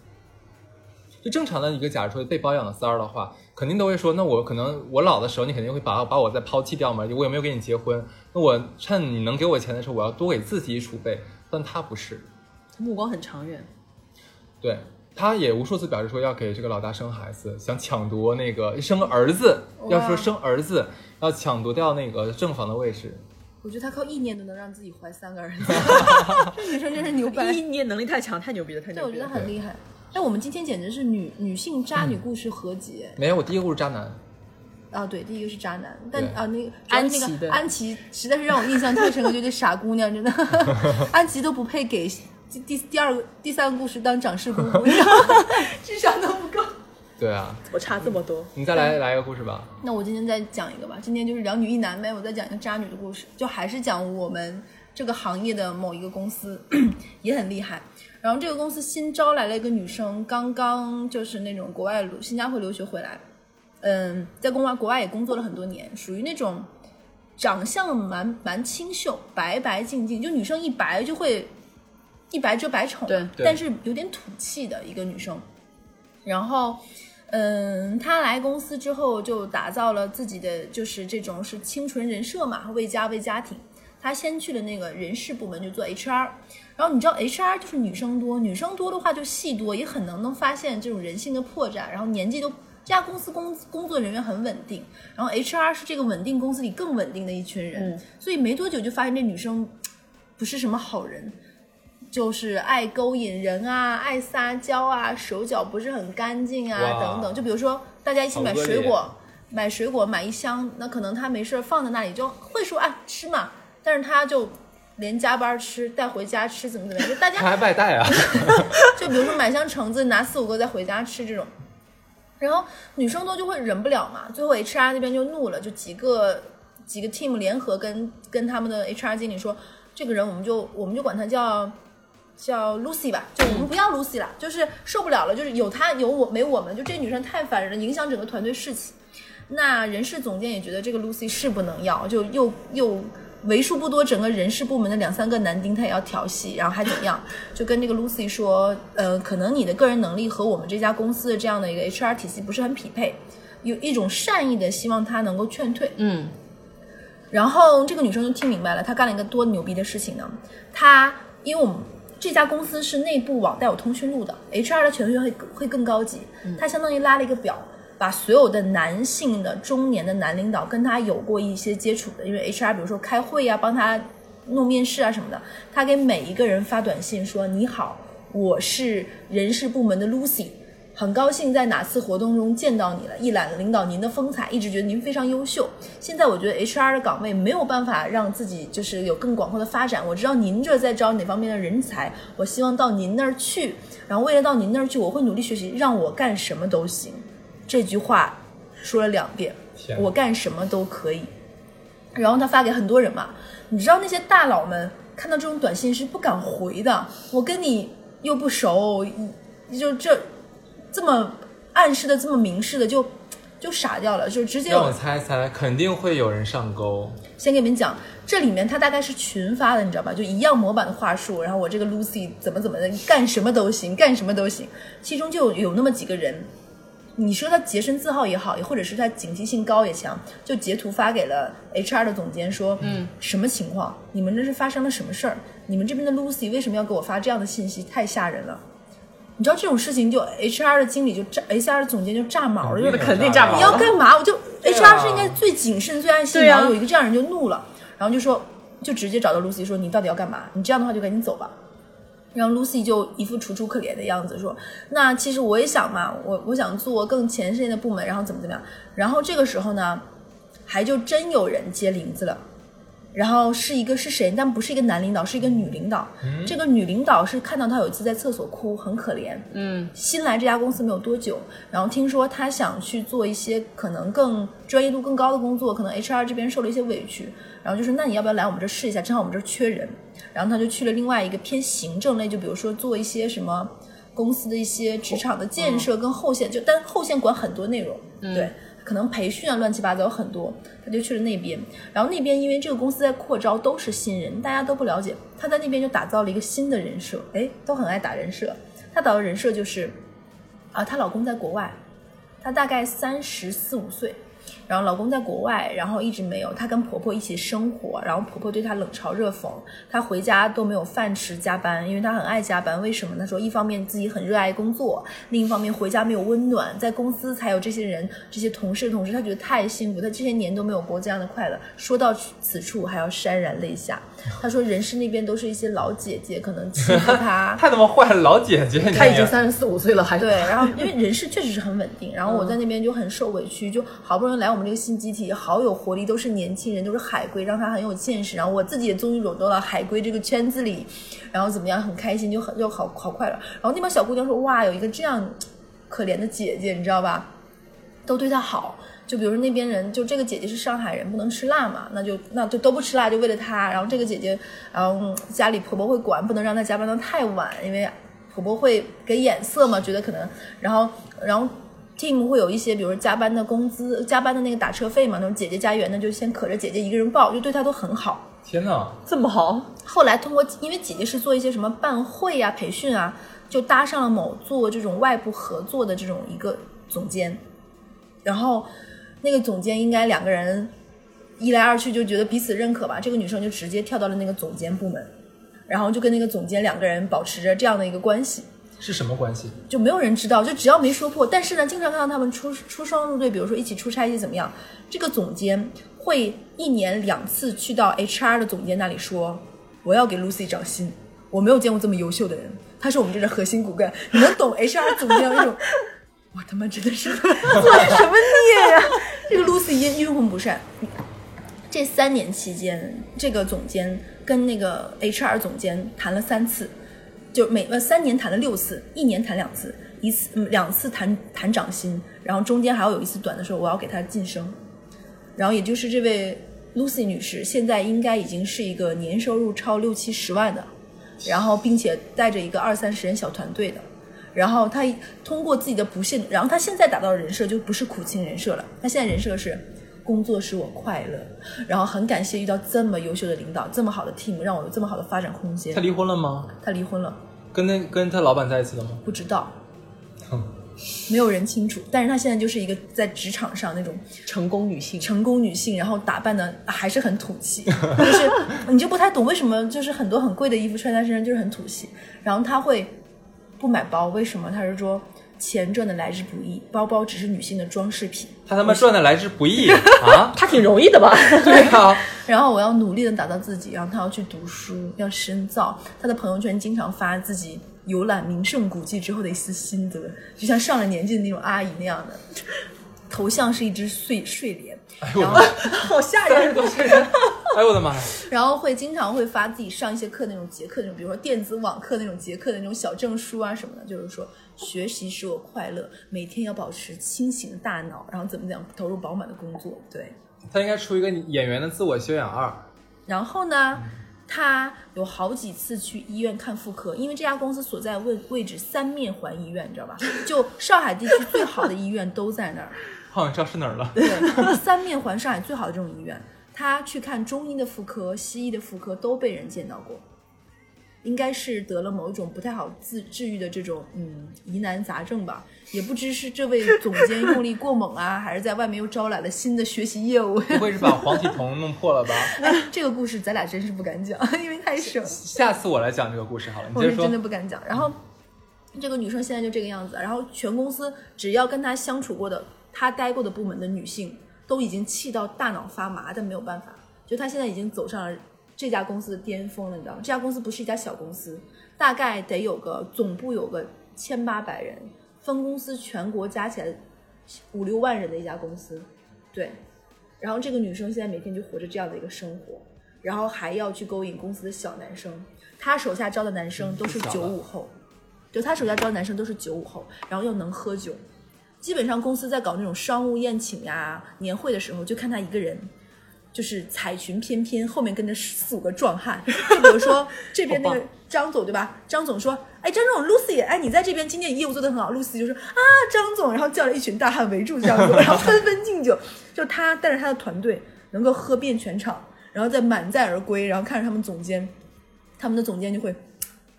就正常的一个，假如说被包养的三儿的话，肯定都会说，那我可能我老的时候，你肯定会把把我再抛弃掉嘛，我也没有跟你结婚，那我趁你能给我钱的时候，我要多给自己储备。但他不是，目光很长远，对，他也无数次表示说要给这个老大生孩子，想抢夺那个生儿子，要说生儿子，要抢夺掉那个正房的位置。我觉得她靠意念都能让自己怀三个儿子，这女生真是牛掰，意念能力太强，太牛逼了，太牛逼了。对，我觉。得很厉害。哎，我们今天简直是女女性渣女故事合集没有，我第一个故事渣男，啊！对，第一个是渣男，但啊，那个安琪安琪实在是让我印象太深刻，就这傻姑娘真的，安琪都不配给第第第二个、第三个故事当掌事？智商都不够。对啊，我差这么多，你再来来一个故事吧。那我今天再讲一个吧，今天就是两女一男呗，我再讲一个渣女的故事，就还是讲我们这个行业的某一个公司 也很厉害。然后这个公司新招来了一个女生，刚刚就是那种国外留新加坡留学回来，嗯，在国外国外也工作了很多年，属于那种长相蛮蛮清秀，白白净净，就女生一白就会一白遮百丑，但是有点土气的一个女生。然后，嗯，她来公司之后就打造了自己的就是这种是清纯人设嘛，为家为家庭。她先去了那个人事部门就做 HR，然后你知道 HR 就是女生多，女生多的话就戏多，也很能能发现这种人性的破绽。然后年纪都这家公司工工作人员很稳定，然后 HR 是这个稳定公司里更稳定的一群人，嗯所以没多久就发现这女生不是什么好人。就是爱勾引人啊，爱撒娇啊，手脚不是很干净啊，等等。就比如说大家一起买水果，买水果买一箱，那可能他没事儿放在那里就会说啊吃嘛，但是他就连加班吃带回家吃，怎么怎么样？就大家 他还外带啊？就比如说买箱橙子，拿四五个再回家吃这种。然后女生多就会忍不了嘛，最后 HR 那边就怒了，就几个几个 team 联合跟跟他们的 HR 经理说，这个人我们就我们就管他叫叫 Lucy 吧，就我们不要 Lucy 了，就是受不了了，就是有她有我没我们，就这女生太烦人了，影响整个团队士气。那人事总监也觉得这个 Lucy 是不能要，就又又为数不多整个人事部门的两三个男丁他也要调戏，然后还怎么样？就跟这个 Lucy 说，呃，可能你的个人能力和我们这家公司的这样的一个 HR 体系不是很匹配，有一种善意的希望他能够劝退。嗯，然后这个女生就听明白了，她干了一个多牛逼的事情呢。她因为我们这家公司是内部网带有通讯录的，HR 的权限会会更高级。他相当于拉了一个表，把所有的男性的中年的男领导跟他有过一些接触的，因为 HR 比如说开会啊，帮他弄面试啊什么的，他给每一个人发短信说：“你好，我是人事部门的 Lucy。”很高兴在哪次活动中见到你了，一览领导您的风采，一直觉得您非常优秀。现在我觉得 HR 的岗位没有办法让自己就是有更广阔的发展。我知道您这在招哪方面的人才，我希望到您那儿去。然后为了到您那儿去，我会努力学习，让我干什么都行。这句话说了两遍，我干什么都可以。然后他发给很多人嘛，你知道那些大佬们看到这种短信是不敢回的。我跟你又不熟，就这这么暗示的、这么明示的，就就傻掉了，就直接让我猜猜，肯定会有人上钩。先给你们讲，这里面他大概是群发的，你知道吧？就一样模板的话术，然后我这个 Lucy 怎么怎么的，干什么都行，干什么都行。其中就有有那么几个人，你说他洁身自好也好，也或者是他警惕性高也强，就截图发给了 HR 的总监说，嗯，什么情况？你们这是发生了什么事儿？你们这边的 Lucy 为什么要给我发这样的信息？太吓人了。你知道这种事情就 HR 的经理就炸，HR 的总监就炸毛了，就肯定肯定炸毛你要干嘛？我就 HR 是应该最谨慎、最爱惜然后，有一个这样人就怒了，然后就说，就直接找到 Lucy 说：“你到底要干嘛？你这样的话就赶紧走吧。”然后 Lucy 就一副楚楚可怜的样子说：“那其实我也想嘛，我我想做更前线的部门，然后怎么怎么样。”然后这个时候呢，还就真有人接铃子了。然后是一个是谁？但不是一个男领导，是一个女领导。这个女领导是看到他有一次在厕所哭，很可怜。嗯，新来这家公司没有多久，然后听说他想去做一些可能更专业度更高的工作，可能 HR 这边受了一些委屈，然后就说那你要不要来我们这儿试一下？正好我们这儿缺人，然后他就去了另外一个偏行政类，就比如说做一些什么公司的一些职场的建设跟后线，就但后线管很多内容，对。可能培训啊，乱七八糟有很多，他就去了那边。然后那边因为这个公司在扩招，都是新人，大家都不了解。他在那边就打造了一个新的人设，哎，都很爱打人设。他打的人设就是，啊，她老公在国外，她大概三十四五岁，然后老公在国外，然后一直没有，她跟婆婆一起生活，然后婆婆对她冷嘲热讽，她回家都没有饭吃，加班，因为她很爱加班。为什么？她说一方面自己很热爱工作，另一方面回家没有温暖，在公司才有这些人、这些同事、同事，她觉得太幸福，她这些年都没有过这样的快乐。说到此处，还要潸然泪下。她说人事那边都是一些老姐姐，可能欺负他。太他妈坏了，老姐姐，他已经三十四五岁了，还对，然后因为人事确实是很稳定，然后我在那边就很受委屈，就好不容易来我们这个新集体，好有活力，都是年轻人，都是海归，让他很有见识，然后我自己也终于融到了海归这个圈子里，然后怎么样，很开心，就很就好好快乐。然后那帮小姑娘说，哇，有一个这样可怜的姐姐，你知道吧？都对她好。就比如说那边人，就这个姐姐是上海人，不能吃辣嘛，那就那就都不吃辣，就为了她。然后这个姐姐，然后嗯家里婆婆会管，不能让她加班到太晚，因为婆婆会给眼色嘛，觉得可能，然后然后 team 会有一些，比如说加班的工资、加班的那个打车费嘛，那种姐姐加员的就先可着姐姐一个人报，就对她都很好。天哪，这么好，后来通过，因为姐姐是做一些什么办会啊、培训啊，就搭上了某做这种外部合作的这种一个总监，然后那个总监应该两个人一来二去就觉得彼此认可吧，这个女生就直接跳到了那个总监部门，然后就跟那个总监两个人保持着这样的一个关系。是什么关系？就没有人知道，就只要没说破。但是呢，经常看到他们出出双入对，比如说一起出差一起怎么样，这个总监会一年两次去到 HR 的总监那里说，我要给 Lucy 涨薪，我没有见过这么优秀的人，他是我们这儿的核心骨干，你能懂 HR 总监那种？我他妈真的是 做的什么孽呀！这个 Lucy 阴阴魂不散，这三年期间，这个总监跟那个 HR 总监谈了三次，就每呃三年谈了六次，一年谈两次，一次嗯两次谈谈涨薪，然后中间还要有一次短的时候，我要给他晋升。然后也就是这位 Lucy 女士，现在应该已经是一个年收入超六七十万的，然后并且带着一个二三十人小团队的。然后他通过自己的不懈，然后他现在打造的人设就不是苦情人设了，他现在人设是工作使我快乐，然后很感谢遇到这么优秀的领导，这么好的 team，让我有这么好的发展空间他。离婚了吗？他离婚了，跟那跟他老板在一起了吗？不知道哼，没有人清楚。但是他现在就是一个在职场上那种成功女性，成功女性，然后打扮的还是很土气，就是你就不太懂为什么就是很多很贵的衣服穿在身上就是很土气。然后他会不买包，为什么？他是说钱赚的来之不易，包包只是女性的装饰品。他他妈赚的来之不易啊！他挺容易的吧？对啊，然后我要努力的打造自己，然后他要去读书，要深造。他的朋友圈经常发自己游览名胜古迹之后的一丝心得，就像上了年纪的那种阿姨那样的。头像是一只睡睡莲，然后 好吓人。哎呦我的妈呀！然后会经常会发自己上一些课那种结课那种，比如说电子网课那种结课的那种小证书啊什么的，就是说学习使我快乐，每天要保持清醒的大脑，然后怎么怎么样投入饱满的工作，对。他应该出一个演员的自我修养二。然后呢，他有好几次去医院看妇科，因为这家公司所在位位置三面环医院，你知道吧？就上海地区最好的医院都在那儿。好像知道是哪儿了。对，三面环上海最好的这种医院，他去看中医的妇科、西医的妇科都被人见到过，应该是得了某一种不太好治治愈的这种嗯疑难杂症吧，也不知是这位总监用力过猛啊，还是在外面又招来了新的学习业务。不会是把黄体酮弄破了吧？哎，这个故事咱俩真是不敢讲，因为太省。下次我来讲这个故事好了，你我是接着说。真的不敢讲。然后这个女生现在就这个样子，然后全公司只要跟她相处过的，她待过的部门的女性都已经气到大脑发麻，但没有办法，就她现在已经走上了这家公司的巅峰了，你知道吗？这家公司不是一家小公司，大概得有个总部有个千八百人，分公司全国加起来五六万人的一家公司，对。然后这个女生现在每天就活着这样的一个生活，然后还要去勾引公司的小男生。她手下招的男生都是九五后，就她手下招的男生都是九五后，然后又能喝酒。基本上公司在搞那种商务宴请呀、年会的时候，就看他一个人，就是彩裙翩翩，后面跟着四五个壮汉。就比如说这边那个 张总对吧？张总说：“哎，张总，Lucy，哎，你在这边今天业务做得很好。”Lucy 就说：“啊，张总。”然后叫了一群大汉围住张总，然后纷纷敬酒。就他带着他的团队 能够喝遍全场，然后再满载而归，然后看着他们总监，他们的总监就会。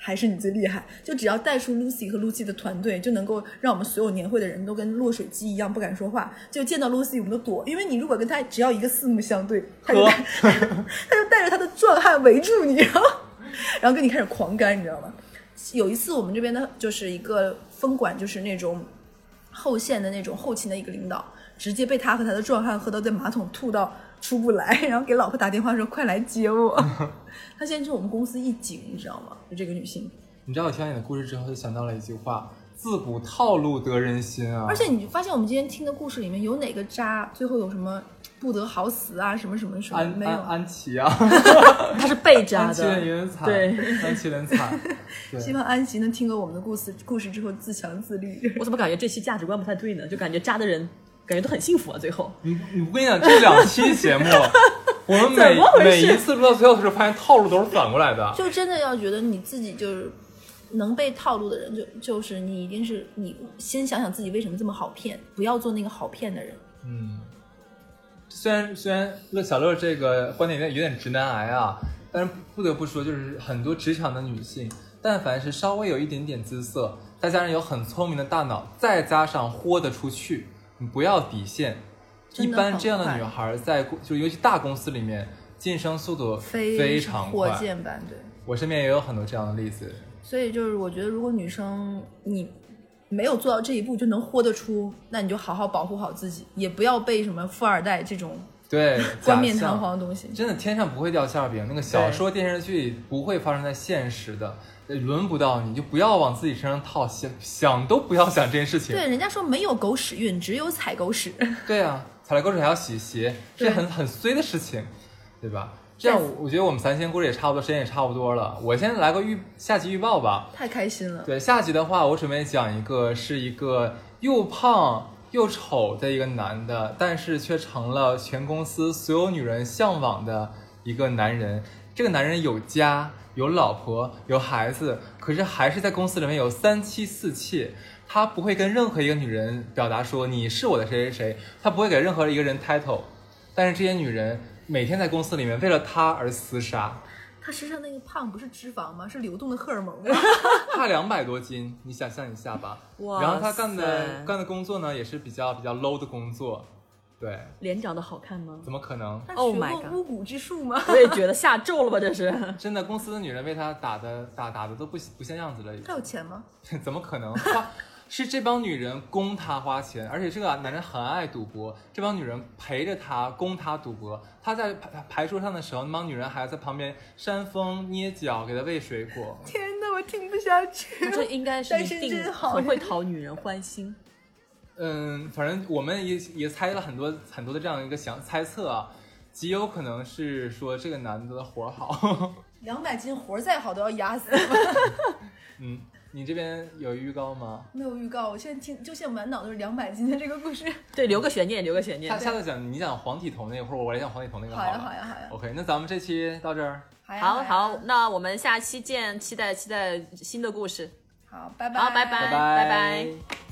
还是你最厉害，就只要带出 Lucy 和 Lucy 的团队，就能够让我们所有年会的人都跟落水鸡一样不敢说话。就见到 Lucy 我们都躲，因为你如果跟他只要一个四目相对，他就带他 就带着他的壮汉围住你，然后然后跟你开始狂干，你知道吗？有一次我们这边的就是一个分管，就是那种后线的那种后勤的一个领导，直接被他和他的壮汉喝到在马桶吐到出不来，然后给老婆打电话说快来接我。他现在是我们公司一景，你知道吗？就这个女性，你知道我听完你的故事之后，就想到了一句话：“自古套路得人心啊。”而且你发现我们今天听的故事里面有哪个渣最后有什么不得好死啊，什么什么什么安没有安？安琪啊，他是被扎安琪的有。点惨，对，安琪很惨。希望安琪能听过我们的故事故事之后自强自律。我怎么感觉这期价值观不太对呢？就感觉渣的人感觉都很幸福啊，最后。你你我跟你讲，这两期节目，我们每每一次录到最后的时候，发现套路都是反过来的。就真的要觉得你自己就是能被套路的人，就就是你一定是你先想想自己为什么这么好骗，不要做那个好骗的人。嗯，虽然虽然乐小乐这个观点有点有点直男癌啊，但是不得不说，就是很多职场的女性，但凡是稍微有一点点姿色，再加上有很聪明的大脑，再加上豁得出去，你不要底线。一般这样的女孩在公就尤其大公司里面晋升速度非常快火，箭般，对。我身边也有很多这样的例子。所以就是我觉得，如果女生你没有做到这一步就能豁得出，那你就好好保护好自己，也不要被什么富二代这种对，冠冕堂皇的东西。真的天上不会掉馅饼，那个小说、电视剧不会发生在现实的，呃轮不到你，就不要往自己身上套，想想都不要想这件事情。对，人家说没有狗屎运，只有踩狗屎。对啊，踩了狗屎还要洗鞋，这很很衰的事情。对吧？这样我我觉得我们三千故事也差不多，时间也差不多了。我先来个预下集预报吧。太开心了。对，下集的话，我准备讲一个是一个又胖又丑的一个男的，但是却成了全公司所有女人向往的一个男人。这个男人有家、有老婆、有孩子，可是还是在公司里面有三妻四妾。他不会跟任何一个女人表达说你是我的谁谁谁，他不会给任何一个人 title。但是这些女人每天在公司里面为了他而厮杀。他身上那个胖不是脂肪吗？是流动的荷尔蒙吗？他两百多斤，你想象一下吧。哇然后他干的干的工作呢，也是比较比较 low 的工作。对，脸长得好看吗？怎么可能？他 Oh 学 my 过 God 巫蛊之术吗？我也觉得下咒了吧，这是。真的，公司的女人为他打的打打的都不不像样子了，他有钱吗？怎么可能？花是这帮女人供他花钱，而且这个男人很爱赌博，这帮女人陪着他供他赌博。他在牌牌桌上的时候，那帮女人还在旁边扇风捏脚，给他喂水果。天哪，我听不下去这应该是单身一定真好很会讨女人欢心。嗯，反正我们也也猜了很多很多的这样一个想猜测啊，极有可能是说这个男的活儿好。两百斤活儿再好都要压死。嗯，你这边有预告吗？没有预告，我现在听就现在满脑都是两百斤的这个故事。对，留个悬念，留个悬念下。下次讲你讲黄体酮那个，或者我来讲黄体酮那个好呀，了。好呀，好呀，OK，那咱们这期到这儿，好呀，好好，那我们下期见，期待期待新的故事。好，拜拜，好，拜拜，拜拜拜。